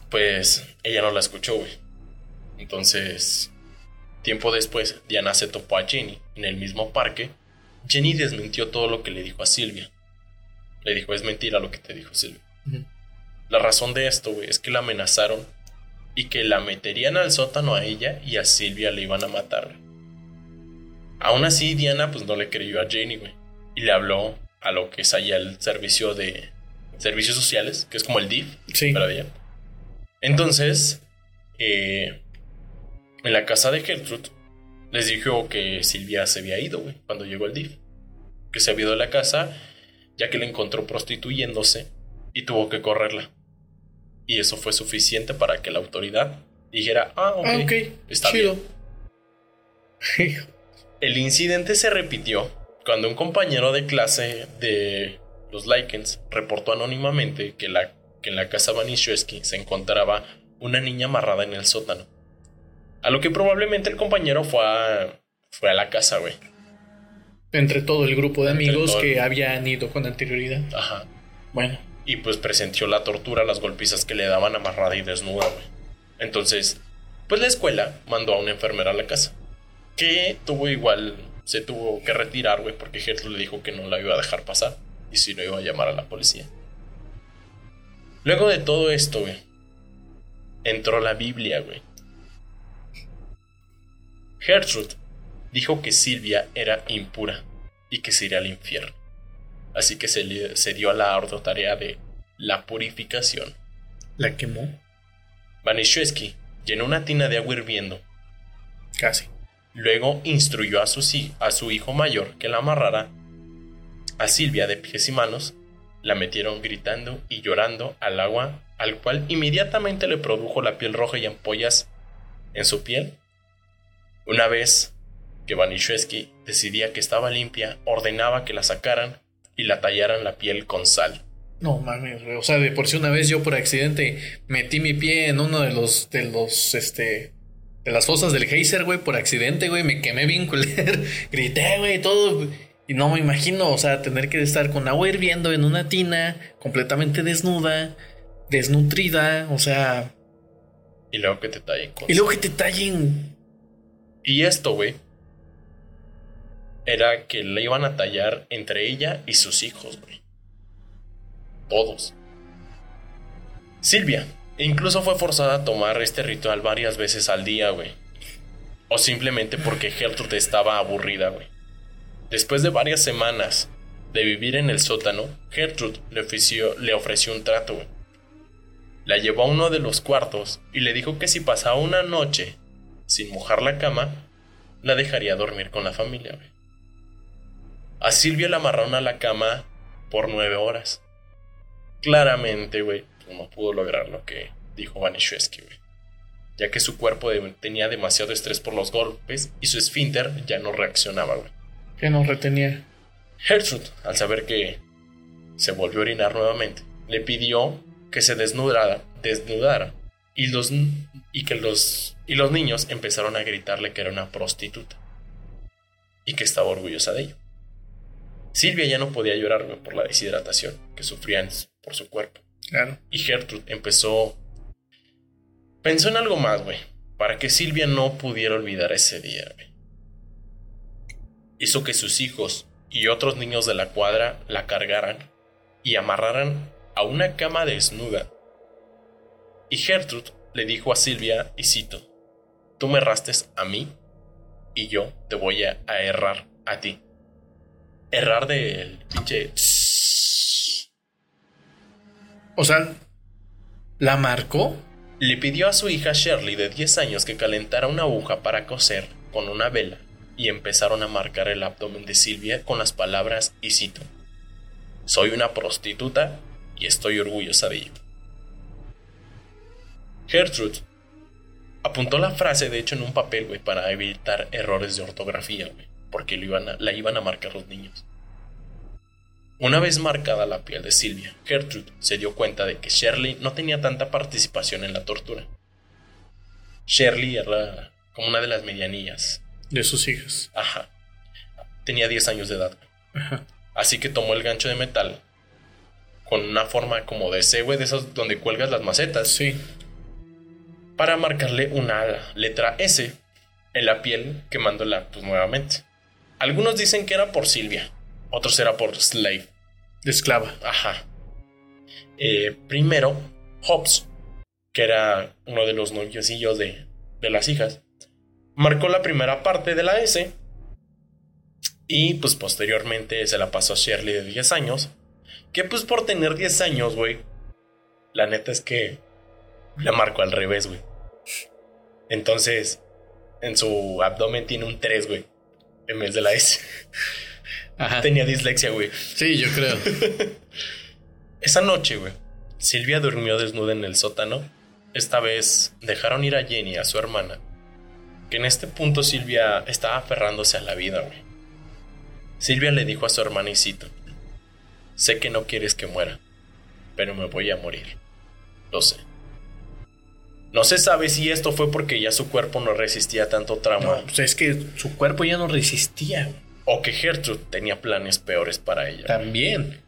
pues, ella no la escuchó, güey. Entonces, tiempo después, Diana se topó a Jenny en el mismo parque. Jenny desmintió todo lo que le dijo a Silvia. Le dijo, es mentira lo que te dijo Silvia. La razón de esto, güey, es que la amenazaron y que la meterían al sótano a ella y a Silvia le iban a matar. Aún así, Diana pues no le creyó a Jenny, güey. Y le habló a lo que es allá el servicio de servicios sociales, que es como el DIF, Sí. para ella. Entonces, eh, en la casa de Gertrude les dijo que Silvia se había ido, güey, cuando llegó el DIF. Que se había ido de la casa, ya que la encontró prostituyéndose y tuvo que correrla. Y eso fue suficiente para que la autoridad dijera, ah, ok, Ah, ok. está chido. bien. *laughs* El incidente se repitió cuando un compañero de clase de los Likens reportó anónimamente que, la, que en la casa Vanishewski se encontraba una niña amarrada en el sótano. A lo que probablemente el compañero fue a, fue a la casa, güey. Entre todo el grupo de Entre amigos que habían ido con anterioridad. Ajá. Bueno, Y pues presenció la tortura, las golpizas que le daban amarrada y desnuda, güey. Entonces, pues la escuela mandó a una enfermera a la casa. Que tuvo igual, se tuvo que retirar, güey, porque Gertrude le dijo que no la iba a dejar pasar. Y si no iba a llamar a la policía. Luego de todo esto, güey, entró la Biblia, güey. Gertrude dijo que Silvia era impura y que se iría al infierno. Así que se, le- se dio a la ardua tarea de la purificación. la quemó. Vanishewski llenó una tina de agua hirviendo. Casi. Luego instruyó a su, a su hijo mayor que la amarrara a Silvia de pies y manos. La metieron gritando y llorando al agua, al cual inmediatamente le produjo la piel roja y ampollas en su piel. Una vez que Vanishewski decidía que estaba limpia, ordenaba que la sacaran y la tallaran la piel con sal. No mames. O sea, de por sí una vez yo por accidente metí mi pie en uno de los, de los, este, de las fosas del geyser, güey, por accidente, güey. Me quemé bien culero. *laughs* Grité, güey, todo. Y no me imagino, o sea, tener que estar con agua hirviendo en una tina, completamente desnuda, desnutrida, o sea. Y luego que te tallen con Y luego que te tallen. Y esto, güey, era que le iban a tallar entre ella y sus hijos, güey. Todos. Silvia incluso fue forzada a tomar este ritual varias veces al día, güey. O simplemente porque Gertrude estaba aburrida, güey. Después de varias semanas de vivir en el sótano, Gertrude le ofreció, le ofreció un trato, güey. La llevó a uno de los cuartos y le dijo que si pasaba una noche sin mojar la cama, la dejaría dormir con la familia, güey. A Silvia la amarraron a la cama por nueve horas. Claramente, güey, no pudo lograr lo que dijo Vanishewski, güey. Ya que su cuerpo de- tenía demasiado estrés por los golpes y su esfínter ya no reaccionaba, güey. Que no retenía. Gertrude, al saber que se volvió a orinar nuevamente, le pidió que se desnudara, desnudara y los y que los y los niños empezaron a gritarle que era una prostituta y que estaba orgullosa de ello. Silvia ya no podía llorar por la deshidratación que sufrían por su cuerpo Y Gertrude empezó pensó en algo más, güey, para que Silvia no pudiera olvidar ese día. Hizo que sus hijos y otros niños de la cuadra la cargaran y amarraran a una cama desnuda. Y Gertrude le dijo a Silvia, y cito, tú me errastes a mí y yo te voy a, a errar a ti. Errar del pinche... O sea, ¿la marcó? Le pidió a su hija Shirley de 10 años que calentara una aguja para coser con una vela y empezaron a marcar el abdomen de Silvia con las palabras y cito, Soy una prostituta y estoy orgullosa de ello. Gertrude apuntó la frase de hecho en un papel, güey, para evitar errores de ortografía, güey, porque la iban a marcar los niños. Una vez marcada la piel de Silvia, Gertrude se dio cuenta de que Shirley no tenía tanta participación en la tortura. Shirley era como una de las medianillas. De sus hijas. Ajá. Tenía 10 años de edad. Ajá. Así que tomó el gancho de metal con una forma como de C, güey, de esos donde cuelgas las macetas, Sí. para marcarle una letra S en la piel, quemándola pues nuevamente. Algunos dicen que era por Silvia, otros era por Slave. De esclava. Ajá. Eh, primero, Hobbes, que era uno de los noviosillos de, de las hijas, marcó la primera parte de la S y pues posteriormente se la pasó a Shirley de 10 años, que pues por tener 10 años, güey, la neta es que la marcó al revés, güey. Entonces, en su abdomen tiene un 3, güey. En vez de la S. Ajá. Tenía dislexia, güey. Sí, yo creo. *laughs* Esa noche, güey, Silvia durmió desnuda en el sótano. Esta vez dejaron ir a Jenny, a su hermana. Que en este punto Silvia estaba aferrándose a la vida, güey. Silvia le dijo a su hermana y cito, Sé que no quieres que muera, pero me voy a morir. Lo sé. No se sabe si esto fue porque ya su cuerpo no resistía tanto trauma No, pues es que su cuerpo ya no resistía. O que Gertrude tenía planes peores para ella. También.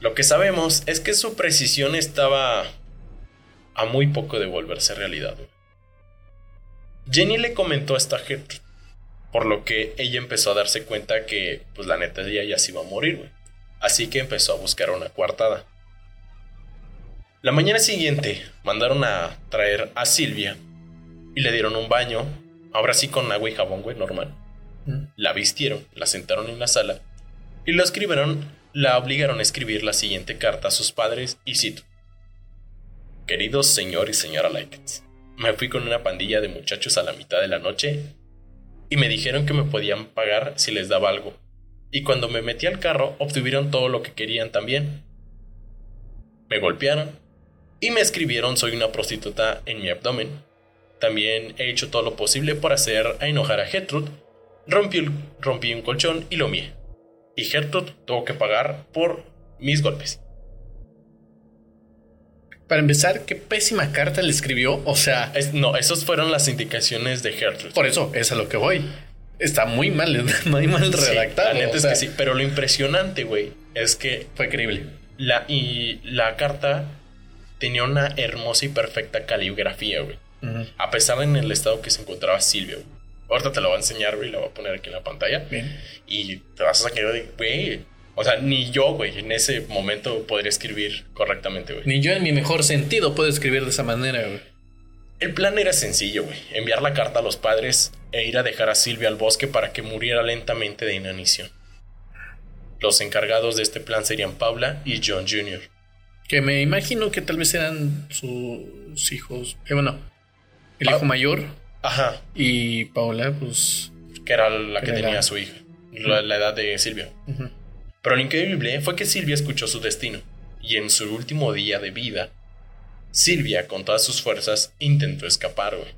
Lo que sabemos es que su precisión estaba a muy poco de volverse realidad. Jenny le comentó esto a Gertrude, por lo que ella empezó a darse cuenta que, pues la neta, ella ya se iba a morir, güey. Así que empezó a buscar una coartada. La mañana siguiente mandaron a traer a Silvia y le dieron un baño, ahora sí con agua y jabón, güey, normal. La vistieron, la sentaron en la sala y lo escribieron, la obligaron a escribir la siguiente carta a sus padres y cito. Queridos señor y señora Likens, me fui con una pandilla de muchachos a la mitad de la noche y me dijeron que me podían pagar si les daba algo. Y cuando me metí al carro obtuvieron todo lo que querían también. Me golpearon y me escribieron soy una prostituta en mi abdomen. También he hecho todo lo posible por hacer a enojar a Gertrude. Rompí, el- rompí un colchón y lo mié. Y Gertrude tuvo que pagar por mis golpes. Para empezar, qué pésima carta le escribió. O sea, Es- no, esas fueron las indicaciones de Gertrude. por eso es a lo que voy. Está muy mal, *laughs* muy mal Sí, redactado. la neta o es sea, que sí. Pero lo impresionante, güey, es que Fue creíble. la, y la carta tenía una hermosa y perfecta caligrafía, güey. A pesar en el estado que se encontraba Silvia, güey. Ahorita te lo voy a enseñar, güey, la voy a poner aquí en la pantalla. Bien. Y te vas a sacar de, güey. O sea, ni yo, güey, en ese momento podría escribir correctamente, güey. Ni yo en mi mejor sentido puedo escribir de esa manera, güey. El plan era sencillo, güey. Enviar la carta a los padres e ir a dejar a Silvia al bosque para que muriera lentamente de inanición. Los encargados de este plan serían Paula y John Jr. Que me imagino que tal vez eran sus hijos. Eh, bueno, el Pa- hijo mayor Ajá, y Paula, pues. que era la que Era tenía la- su hija, la, la edad de Silvia. Pero lo increíble fue que Silvia escuchó su destino, y en su último día de vida, Silvia, con todas sus fuerzas, intentó escapar, güey.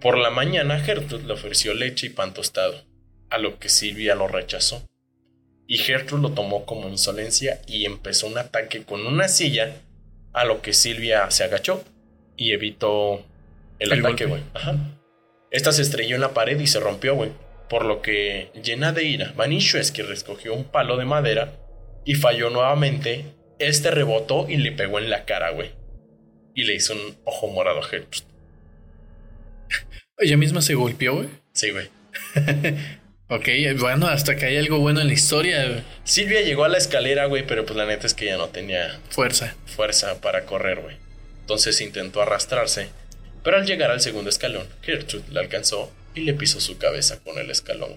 Por la mañana, Gertrude le ofreció leche y pan tostado, a lo que Silvia lo rechazó. Y Gertrude lo tomó como insolencia y empezó un ataque con una silla, a lo que Silvia se agachó y evitó el, El ataque, güey. Ajá. Esta se estrelló en la pared y se rompió, güey. Por lo que, llena de ira, Vanishwesky recogió un palo de madera y falló nuevamente. Este rebotó y le pegó en la cara, güey. Y le hizo un ojo morado a Gertrude. Ella misma se golpeó, güey. Sí, güey. *laughs* Ok, bueno, hasta que hay algo bueno en la historia. Silvia llegó a la escalera, güey, pero pues la neta es que ya no tenía Fuerza. fuerza para correr, güey. Entonces intentó arrastrarse, pero al llegar al segundo escalón, Gertrude la alcanzó y le pisó su cabeza con el escalón.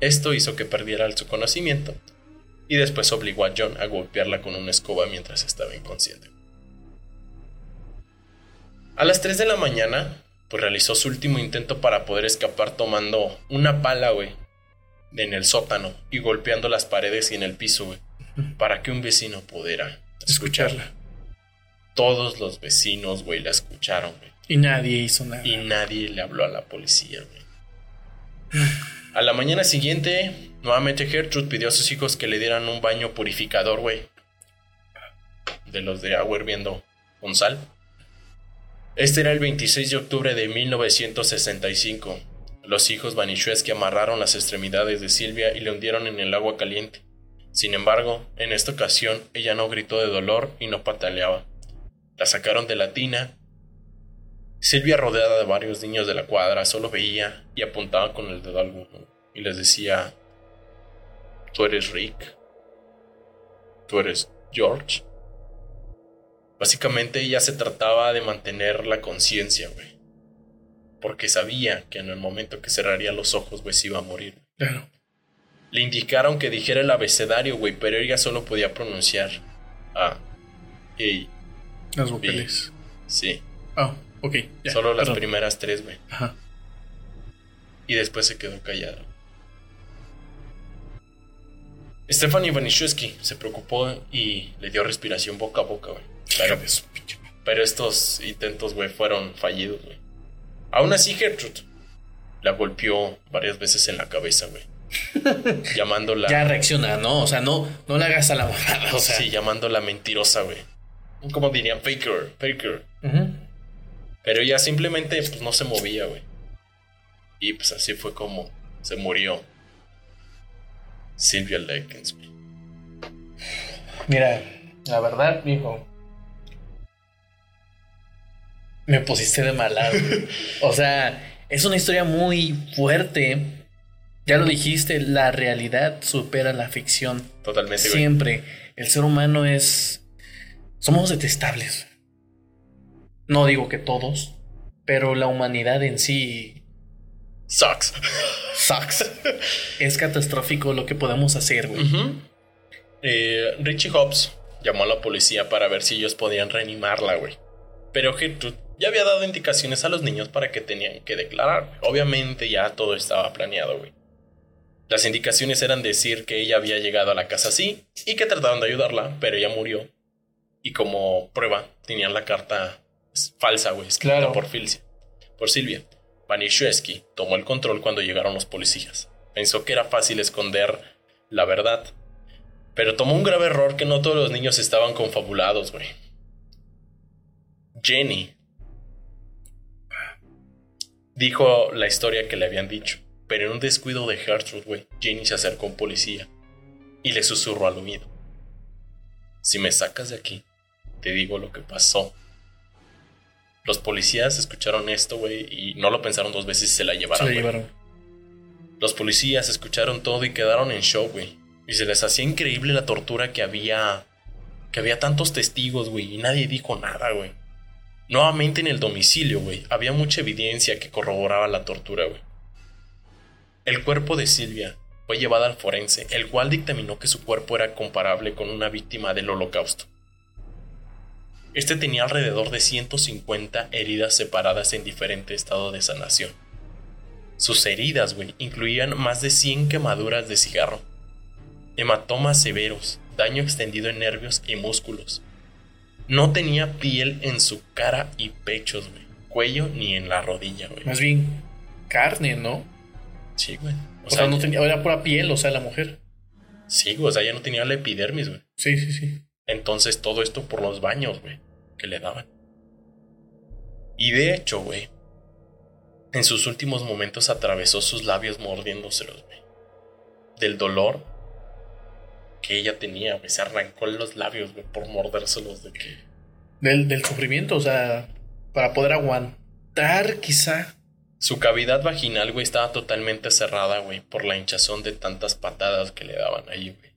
Esto hizo que perdiera su conocimiento y después obligó a John a golpearla con una escoba mientras estaba inconsciente. A las 3 de la mañana, pues realizó su último intento para poder escapar tomando una pala, güey, en el sótano y golpeando las paredes y en el piso, güey, para que un vecino pudiera Escucharla. todos los vecinos, güey, la escucharon, güey. Y nadie hizo nada. Y nadie le habló a la policía, güey. A la mañana siguiente, nuevamente Gertrude pidió a sus hijos que le dieran un baño purificador, güey. De los de agua hirviendo con sal. Este era el 26 de octubre de 1965. Los hijos Vanishwesky amarraron las extremidades de Silvia y le hundieron en el agua caliente. Sin embargo, en esta ocasión ella no gritó de dolor y no pataleaba. La sacaron de la tina Silvia, rodeada de varios niños de la cuadra, solo veía y apuntaba con el dedo a alguno y les decía, tú eres Rick, tú eres George. Básicamente ella se trataba de mantener la conciencia, güey. Porque sabía que en el momento que cerraría los ojos, güey, se iba a morir. Claro. Le indicaron que dijera el abecedario, güey, pero ella solo podía pronunciar A, A, Las vocales. sí. Oh, Ok, ya, Solo las perdón. primeras tres, güey. Ajá. Y después se quedó callado. Stephanie Vanishewski se preocupó y le dio respiración boca a boca, güey. Pero, pero estos intentos, güey, fueron fallidos, güey. Aún así, Gertrude la golpeó varias veces en la cabeza, güey. *laughs* llamándola. Ya reacciona, ¿no? O sea, no, no le hagas a la mamada, o sea. sí, llamándola mentirosa, güey. Como dirían, faker, faker. Ujú. Pero ella simplemente pues, no se movía, güey. Y pues así fue como se murió Sylvia Lekens, güey. Mira, la verdad, mijo. Me pusiste de mala. *laughs* o sea, es una historia muy fuerte. Ya lo dijiste, la realidad supera la ficción. Totalmente, güey. Siempre. El ser humano es. Somos detestables. No digo que todos, pero la humanidad en sí Sucks. sucks. *laughs* es catastrófico lo que podemos hacer, güey. Eh, Richie Hobbs llamó a la policía para ver si ellos podían reanimarla, güey. Pero Gertrude ya había dado indicaciones a los niños para que tenían que declarar. Obviamente ya todo estaba planeado, güey. Las indicaciones eran decir que ella había llegado a la casa así y que trataron de ayudarla, pero ella murió. Y como prueba tenían la carta es, falsa, güey, escrita Claro. por, Filcia- por Silvia. Vanishewski tomó el control cuando llegaron los policías. Pensó que era fácil esconder la verdad, pero tomó un grave error que no todos los niños estaban confabulados, güey. Jenny dijo la historia que le habían dicho, pero en un descuido de Gertrude, güey, Jenny se acercó a un policía y le susurró al oído. Si me sacas de aquí, te digo lo que pasó. Los policías escucharon esto, güey, y no lo pensaron dos veces y se la Se llevaron. lo güey. llevaron. Los policías escucharon todo y quedaron en shock, güey. Y se les hacía increíble la tortura que había. Que había tantos testigos, güey, y nadie dijo nada, güey. Nuevamente en el domicilio, güey, había mucha evidencia que corroboraba la tortura, güey. El cuerpo de Silvia fue llevado al forense, el cual dictaminó que su cuerpo era comparable con una víctima del holocausto. Este tenía alrededor de 150 heridas separadas en diferente estado de sanación. Sus heridas, güey, incluían más de 100 quemaduras de cigarro, hematomas severos, daño extendido en nervios y músculos. No tenía piel en su cara y pechos, güey, cuello ni en la rodilla, güey. Más bien carne, ¿no? Sí, güey. O, sea, no tenía, era pura piel, o sea, la mujer. Sí, güey, o sea, ya no tenía la epidermis, güey. Sí, sí, sí. Entonces todo esto por los baños, güey, que le daban. Y de hecho, güey, en sus últimos momentos atravesó sus labios mordiéndoselos, güey. Del dolor que ella tenía, güey. Se arrancó los labios, güey, por mordérselos de que... Del, del sufrimiento, o sea, para poder aguantar, quizá. Su cavidad vaginal, güey, estaba totalmente cerrada, güey, por la hinchazón de tantas patadas que le daban ahí, güey.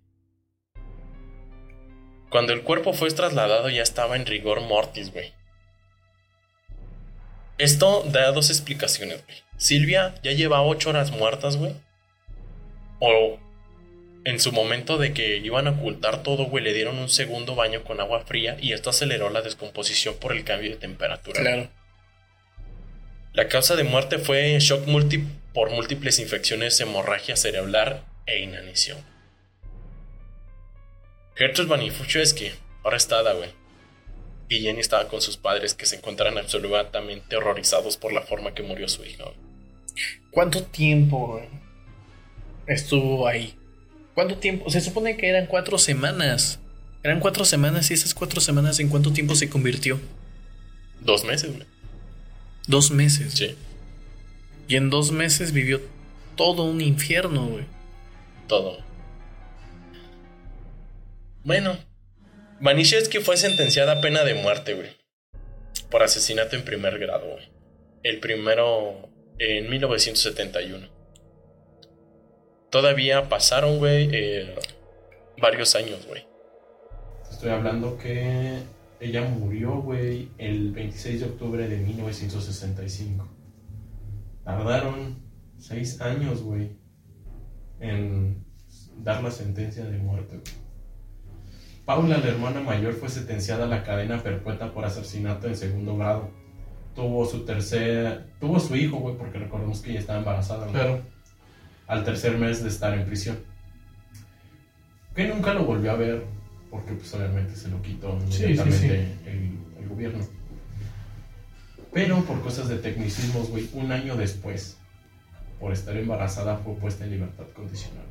Cuando el cuerpo fue trasladado ya estaba en rigor mortis, güey. Esto da dos explicaciones, güey. Silvia ya lleva ocho horas muertas, güey. O en su momento de que iban a ocultar todo, güey, le dieron un segundo baño con agua fría y esto aceleró la descomposición por el cambio de temperatura. güey. Claro. La causa de muerte fue shock multi por múltiples infecciones, hemorragia cerebral e inanición. Gertrude Vanishewski, arrestada, güey. Y Jenny estaba con sus padres que se encuentran absolutamente horrorizados por la forma que murió su hija. güey. ¿Cuánto tiempo güey, estuvo ahí? ¿Cuánto tiempo? Se supone que eran cuatro semanas. Eran cuatro semanas y esas cuatro semanas en cuánto tiempo se convirtió? Dos meses, güey. Dos meses. Sí, Y en dos meses vivió todo un infierno, güey. todo. Bueno, Vanishewski fue sentenciada a pena de muerte, güey. Por asesinato en primer grado, güey. El primero en 1971. Todavía pasaron, güey, eh, varios años, güey. Estoy hablando que ella murió, güey, el 26 de octubre de 1965. Tardaron seis años, güey, en dar la sentencia de muerte, güey. Paula, la hermana mayor, fue sentenciada a la cadena perpetua por asesinato en segundo grado. tuvo su tercer, tuvo su hijo, güey, porque recordemos que ella estaba embarazada, güey, Claro. al tercer mes de estar en prisión. Que nunca lo volvió a ver, porque pues obviamente se lo quitó Sí, sí, inmediatamente El, el gobierno. Pero por cosas de tecnicismos, güey, un año después, por estar embarazada, fue puesta en libertad condicional.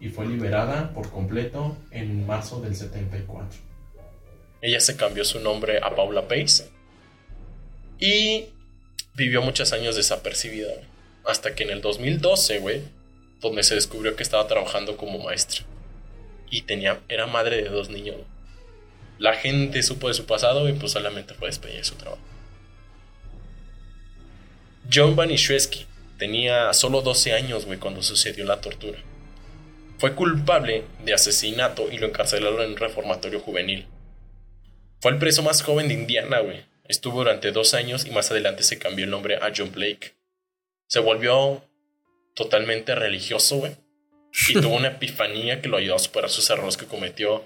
Y fue liberada por completo en marzo del 74. Ella se cambió su nombre a Paula Pace y vivió muchos años desapercibida. Hasta que en el 2012, güey, donde se descubrió que estaba trabajando como maestra. Y tenía, era madre de dos niños. La gente supo de su pasado y pues solamente fue despedida de su trabajo. John Banishewski tenía solo 12 años, güey, cuando sucedió la tortura. Fue culpable de asesinato y lo encarcelaron en un reformatorio juvenil. Fue el preso más joven de Indiana, güey. Estuvo durante dos años y más adelante se cambió el nombre a John Blake. Se volvió totalmente religioso, güey. Y tuvo una epifanía que lo ayudó a superar sus errores que cometió.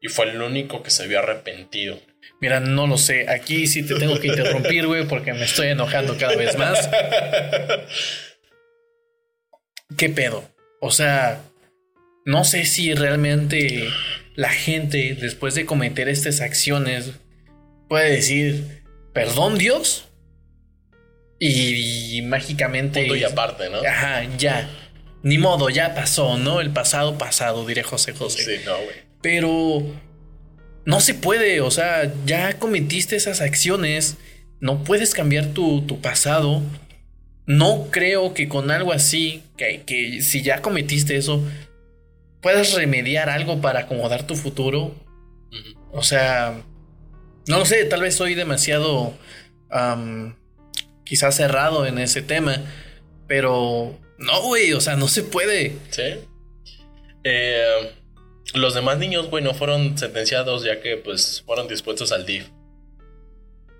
Y fue el único que se había arrepentido. Mira, no lo sé. Aquí sí te tengo que interrumpir, güey, porque me estoy enojando cada vez más. *laughs* ¿Qué pedo? O sea, no sé si realmente la gente, después de cometer estas acciones, puede decir, perdón Dios. Y, mágicamente... Punto y aparte, ¿no? Ajá, ya. Ni modo, ya pasó, ¿no? El pasado pasado, diré José José. Sí, no, güey. Pero no se puede, o sea, ya cometiste esas acciones, no puedes cambiar tu, tu pasado. No creo que con algo así, que, que si ya cometiste eso, puedas remediar algo para acomodar tu futuro. O sea, no lo sé, tal vez soy demasiado quizás cerrado en ese tema, pero no, güey, o sea, no se puede. Sí. Eh, los demás niños, güey, no fueron sentenciados ya que, pues, fueron dispuestos al DIF.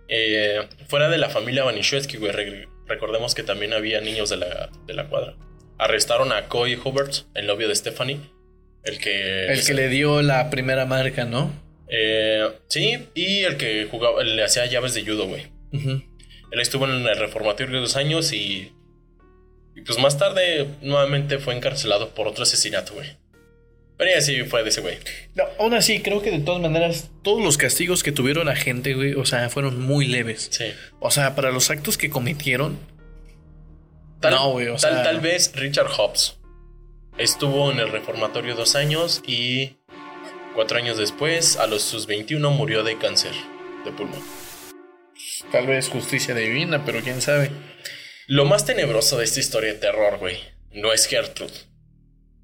Eh, fuera de la familia Banishewski, güey, re- recordemos que también había niños de la, de la cuadra. Arrestaron a Coy Hubert, el novio de Stephanie, el que... El que le dio la primera marca, ¿no? Eh, sí, y el que jugaba, le hacía llaves de judo, güey. Ujú. Él estuvo en el reformatorio dos años y... Y pues más tarde nuevamente fue encarcelado por otro asesinato, güey. Pero ya sí fue de ese güey. No, aún así, creo que de todas maneras, todos los castigos que tuvieron la gente, güey, o sea, fueron muy leves. Sí. O sea, para los actos que cometieron, Tal, No, güey, o tal, sea- tal vez Richard Hobbs estuvo en el reformatorio dos años y cuatro años después, a los sus 21, murió de cáncer de pulmón. tal vez justicia divina, pero quién sabe. Lo más tenebroso de esta historia de terror, güey, no es Gertrude,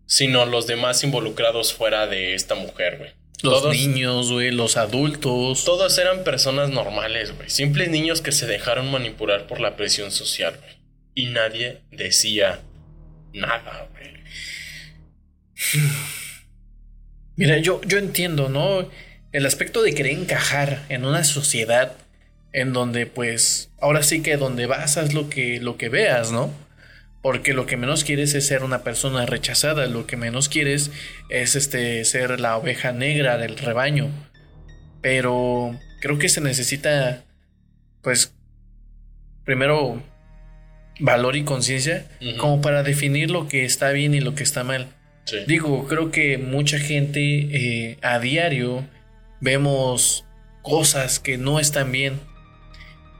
sino los demás involucrados fuera de esta mujer, güey. Los Todos- niños, güey, los adultos. Todos eran personas normales, güey. Simples niños que se dejaron manipular por la presión social, güey. Y nadie decía nada, güey. *sighs* Mira, yo, yo entiendo, ¿no? El aspecto de querer encajar en una sociedad en donde, pues, ahora sí que donde vas haz lo que, lo que veas, ¿no? Porque lo que menos quieres es ser una persona rechazada, lo que menos quieres es este ser la oveja negra del rebaño. Pero creo que se necesita, pues, primero valor y conciencia como para definir lo que está bien y lo que está mal. Sí. Digo, creo que mucha gente eh, a diario vemos cosas que no están bien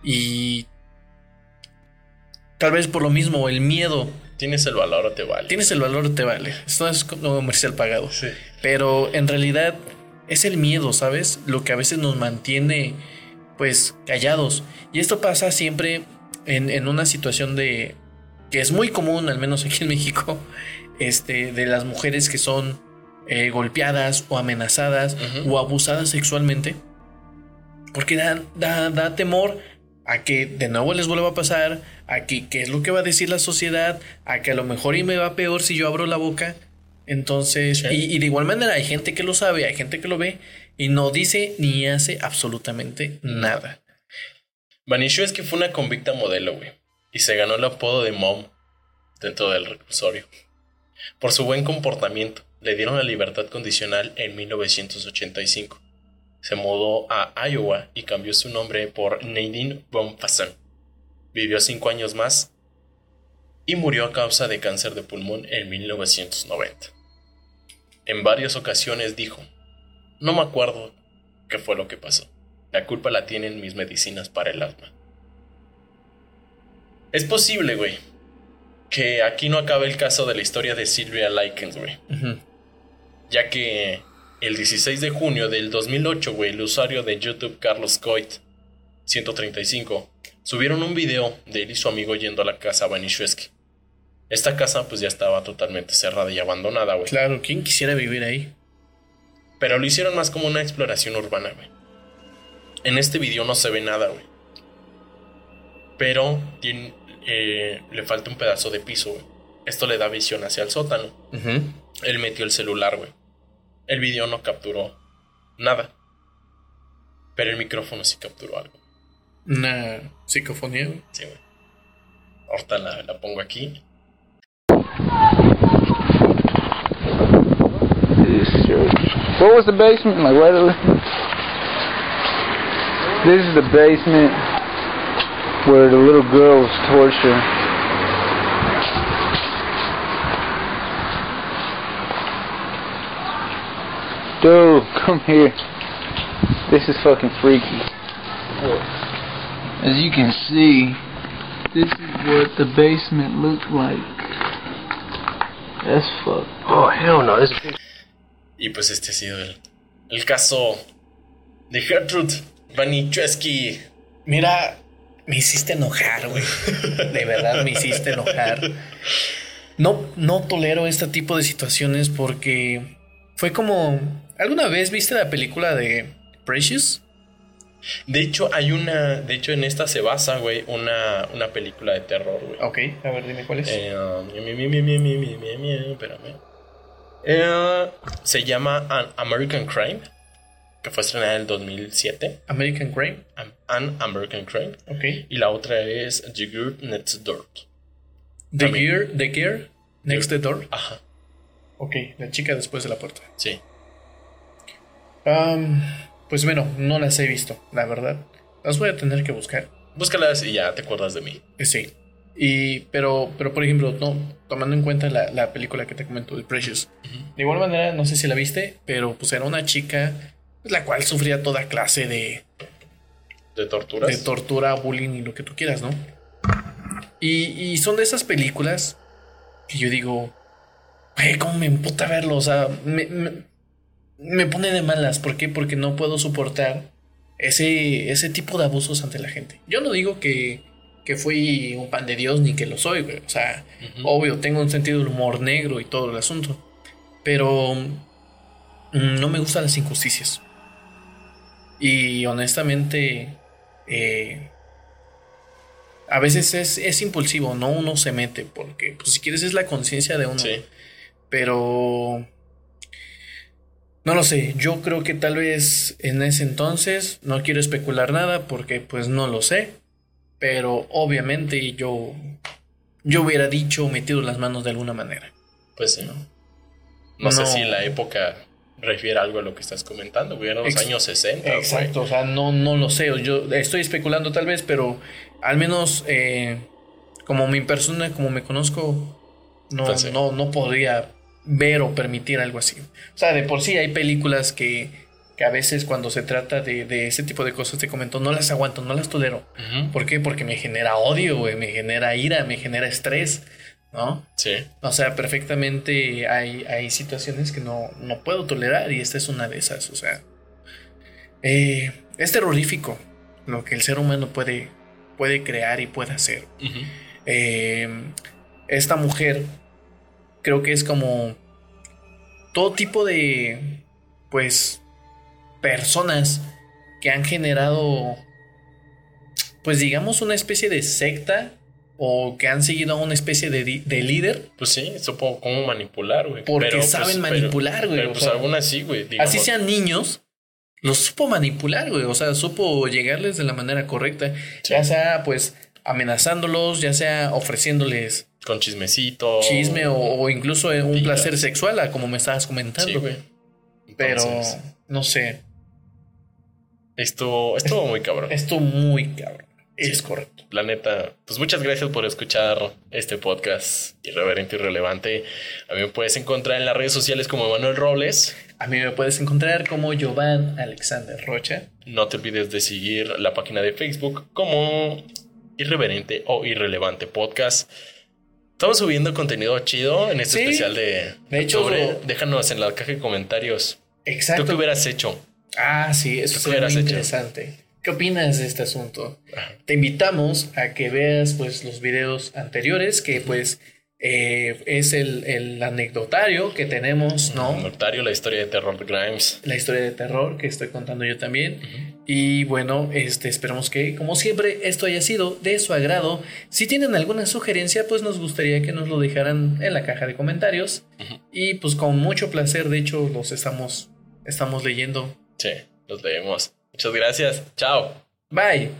y tal vez por lo mismo el miedo. Tienes el valor o te vale. Tienes el valor, te vale. Esto es como comercial pagado. Sí. Pero en realidad es el miedo, ¿sabes? Lo que a veces nos mantiene pues callados. Y esto pasa siempre en, en una situación de... que es muy común, al menos aquí en México, este, de las mujeres que son eh, golpeadas o amenazadas o abusadas sexualmente. Porque da, da, da temor a que de nuevo les vuelva a pasar, a que qué es lo que va a decir la sociedad, a que a lo mejor y me va peor si yo abro la boca. Entonces, Sí. y, y de igual manera hay gente que lo sabe, hay gente que lo ve y no dice ni hace absolutamente nada. Banishewski fue una convicta modelo, güey. Y se ganó el apodo de Mom dentro del reclusorio. Por su buen comportamiento, le dieron la libertad condicional en 1985. se mudó a Iowa y cambió su nombre por Nadine Bonfasson. Vivió cinco años más y murió a causa de cáncer de pulmón en 1990. En varias ocasiones dijo, no me acuerdo qué fue lo que pasó. La culpa la tienen mis medicinas para el asma. Es posible, güey, que aquí no acabe el caso de la historia de Sylvia Likens, güey. Ya que el 16 de junio del 2008, güey, el usuario de YouTube Carlos Coit 135 subieron un video de él y su amigo yendo a la casa Banishewski. Esta casa pues ya estaba totalmente cerrada y abandonada, güey. Claro, ¿quién quisiera vivir ahí? Pero lo hicieron más como una exploración urbana, güey. En este video no se ve nada, güey. Pero tiene- eh, le falta un pedazo de piso, güey. Esto le da visión hacia el sótano. Él metió el celular, güey. El video no capturó nada. Pero el micrófono sí capturó algo. Una psicofonía, güey. Sí, güey. Ahorita la, la pongo aquí. What was the basement like? Where the, this is the basement where the little girl was tortured. Dude, come here. This is fucking freaky. As you can see, this is what the basement looked like. That's fucked. Oh, hell no. This is Y pues este ha sido el, el caso de Gertrude Vanichewski. Mira, Me hiciste enojar, güey. De verdad me hiciste enojar. No, no tolero este tipo de situaciones porque fue como... ¿Alguna vez viste la película de Precious? De hecho, hay una. De hecho, en esta se basa, güey, una, una película de terror, güey. Ok, a ver, dime cuál es. Eh, espérame. Se llama American Crime que fue estrenada en el 2007. American Crime. An- An American Crime. Ok. Y la otra es The Girl Next Door. The. Gear, The Gear, Next the Door. Ajá, Ok, la chica después de la puerta. sí. Pues bueno, no las he visto, la verdad. Las voy a tener que buscar. Búscalas y ya te acuerdas de mí. Eh, Sí. Y, pero, pero por ejemplo, no, tomando en cuenta la, la película que te comento, The Precious. De igual manera, no sé si la viste, pero pues era una chica la cual sufría toda clase de, De torturas. de tortura, bullying y lo que tú quieras, ¿no? Y, y son de esas películas que yo digo, güey, cómo me emputa verlo, o sea, me, me, me pone de malas. ¿Por qué? Porque no puedo soportar ese, ese tipo de abusos ante la gente. Yo no digo que, que fui un pan de Dios ni que lo soy, güey. O sea, obvio, tengo un sentido del humor negro y todo el asunto. Pero mm, no me gustan las injusticias. Y honestamente, eh, a veces es, es impulsivo, ¿no? Uno se mete, porque pues, si quieres es la conciencia de uno. Sí. Pero... No lo sé, yo creo que tal vez en ese entonces, no quiero especular nada porque pues no lo sé, pero obviamente yo, yo hubiera dicho metido las manos de alguna manera. Pues sí. No, sé No. si la época refiere algo a lo que estás comentando, güey. Eran los Ex- años 60. güey. Exacto, o sea, no, no lo sé, yo estoy especulando tal vez, pero al menos eh, como mi persona, como me conozco, no, no, no podría ver o permitir algo así. O sea, de por sí hay películas que, que a veces cuando se trata de, de ese tipo de cosas, te comento, no las aguanto, no las tolero. ¿Por qué? Porque me genera odio, güey, me genera ira, me genera estrés, ¿no? Sí. O sea, perfectamente hay, hay situaciones que no, no puedo tolerar y esta es una de esas. O sea, eh, es terrorífico lo que el ser humano puede, puede crear y puede hacer. Eh, esta mujer creo que es como todo tipo de, pues, personas que han generado, pues digamos, una especie de secta o que han seguido a una especie de, de líder. Pues sí, supongo cómo manipular, güey. Porque Pero, saben pues, manipular, güey, Pero, pues aún así, güey. Así sean niños, los supo manipular, güey. O sea, supo llegarles de la manera correcta. Ya sea, pues, amenazándolos, ya sea ofreciéndoles Con chismecito. chisme o, o incluso eh, un placer sexual, como me estabas comentando. Sí, güey. Pero, no sé. Estuvo, estuvo muy cabrón. Esto muy cabrón. Es correcto. La neta, pues muchas gracias por escuchar este podcast irreverente y relevante. A mí me puedes encontrar en las redes sociales como Manuel Robles. A mí me puedes encontrar como Jovan Alexander Rocha. No te olvides de seguir la página de Facebook como Irreverente o Irrelevante Podcast. Estamos subiendo contenido chido en este Sí. especial de, De hecho, lo- Déjanos en la caja de comentarios. ¿Tú qué Exacto. hubieras hecho? Ah, sí, eso ¿Tú qué sería muy interesante. ¿Qué opinas de este asunto? Te invitamos a que veas pues los videos anteriores, que pues eh, es el, el anecdotario que tenemos, ¿no? Notario, la historia de terror de Grimes. La historia de terror que estoy contando yo también. Y bueno, este, esperamos que, como siempre, esto haya sido de su agrado. Si tienen alguna sugerencia, pues nos gustaría que nos lo dejaran en la caja de comentarios. Y pues con mucho placer, de hecho, los estamos, estamos leyendo. Sí, los leemos. Muchas gracias. Chao. Bye.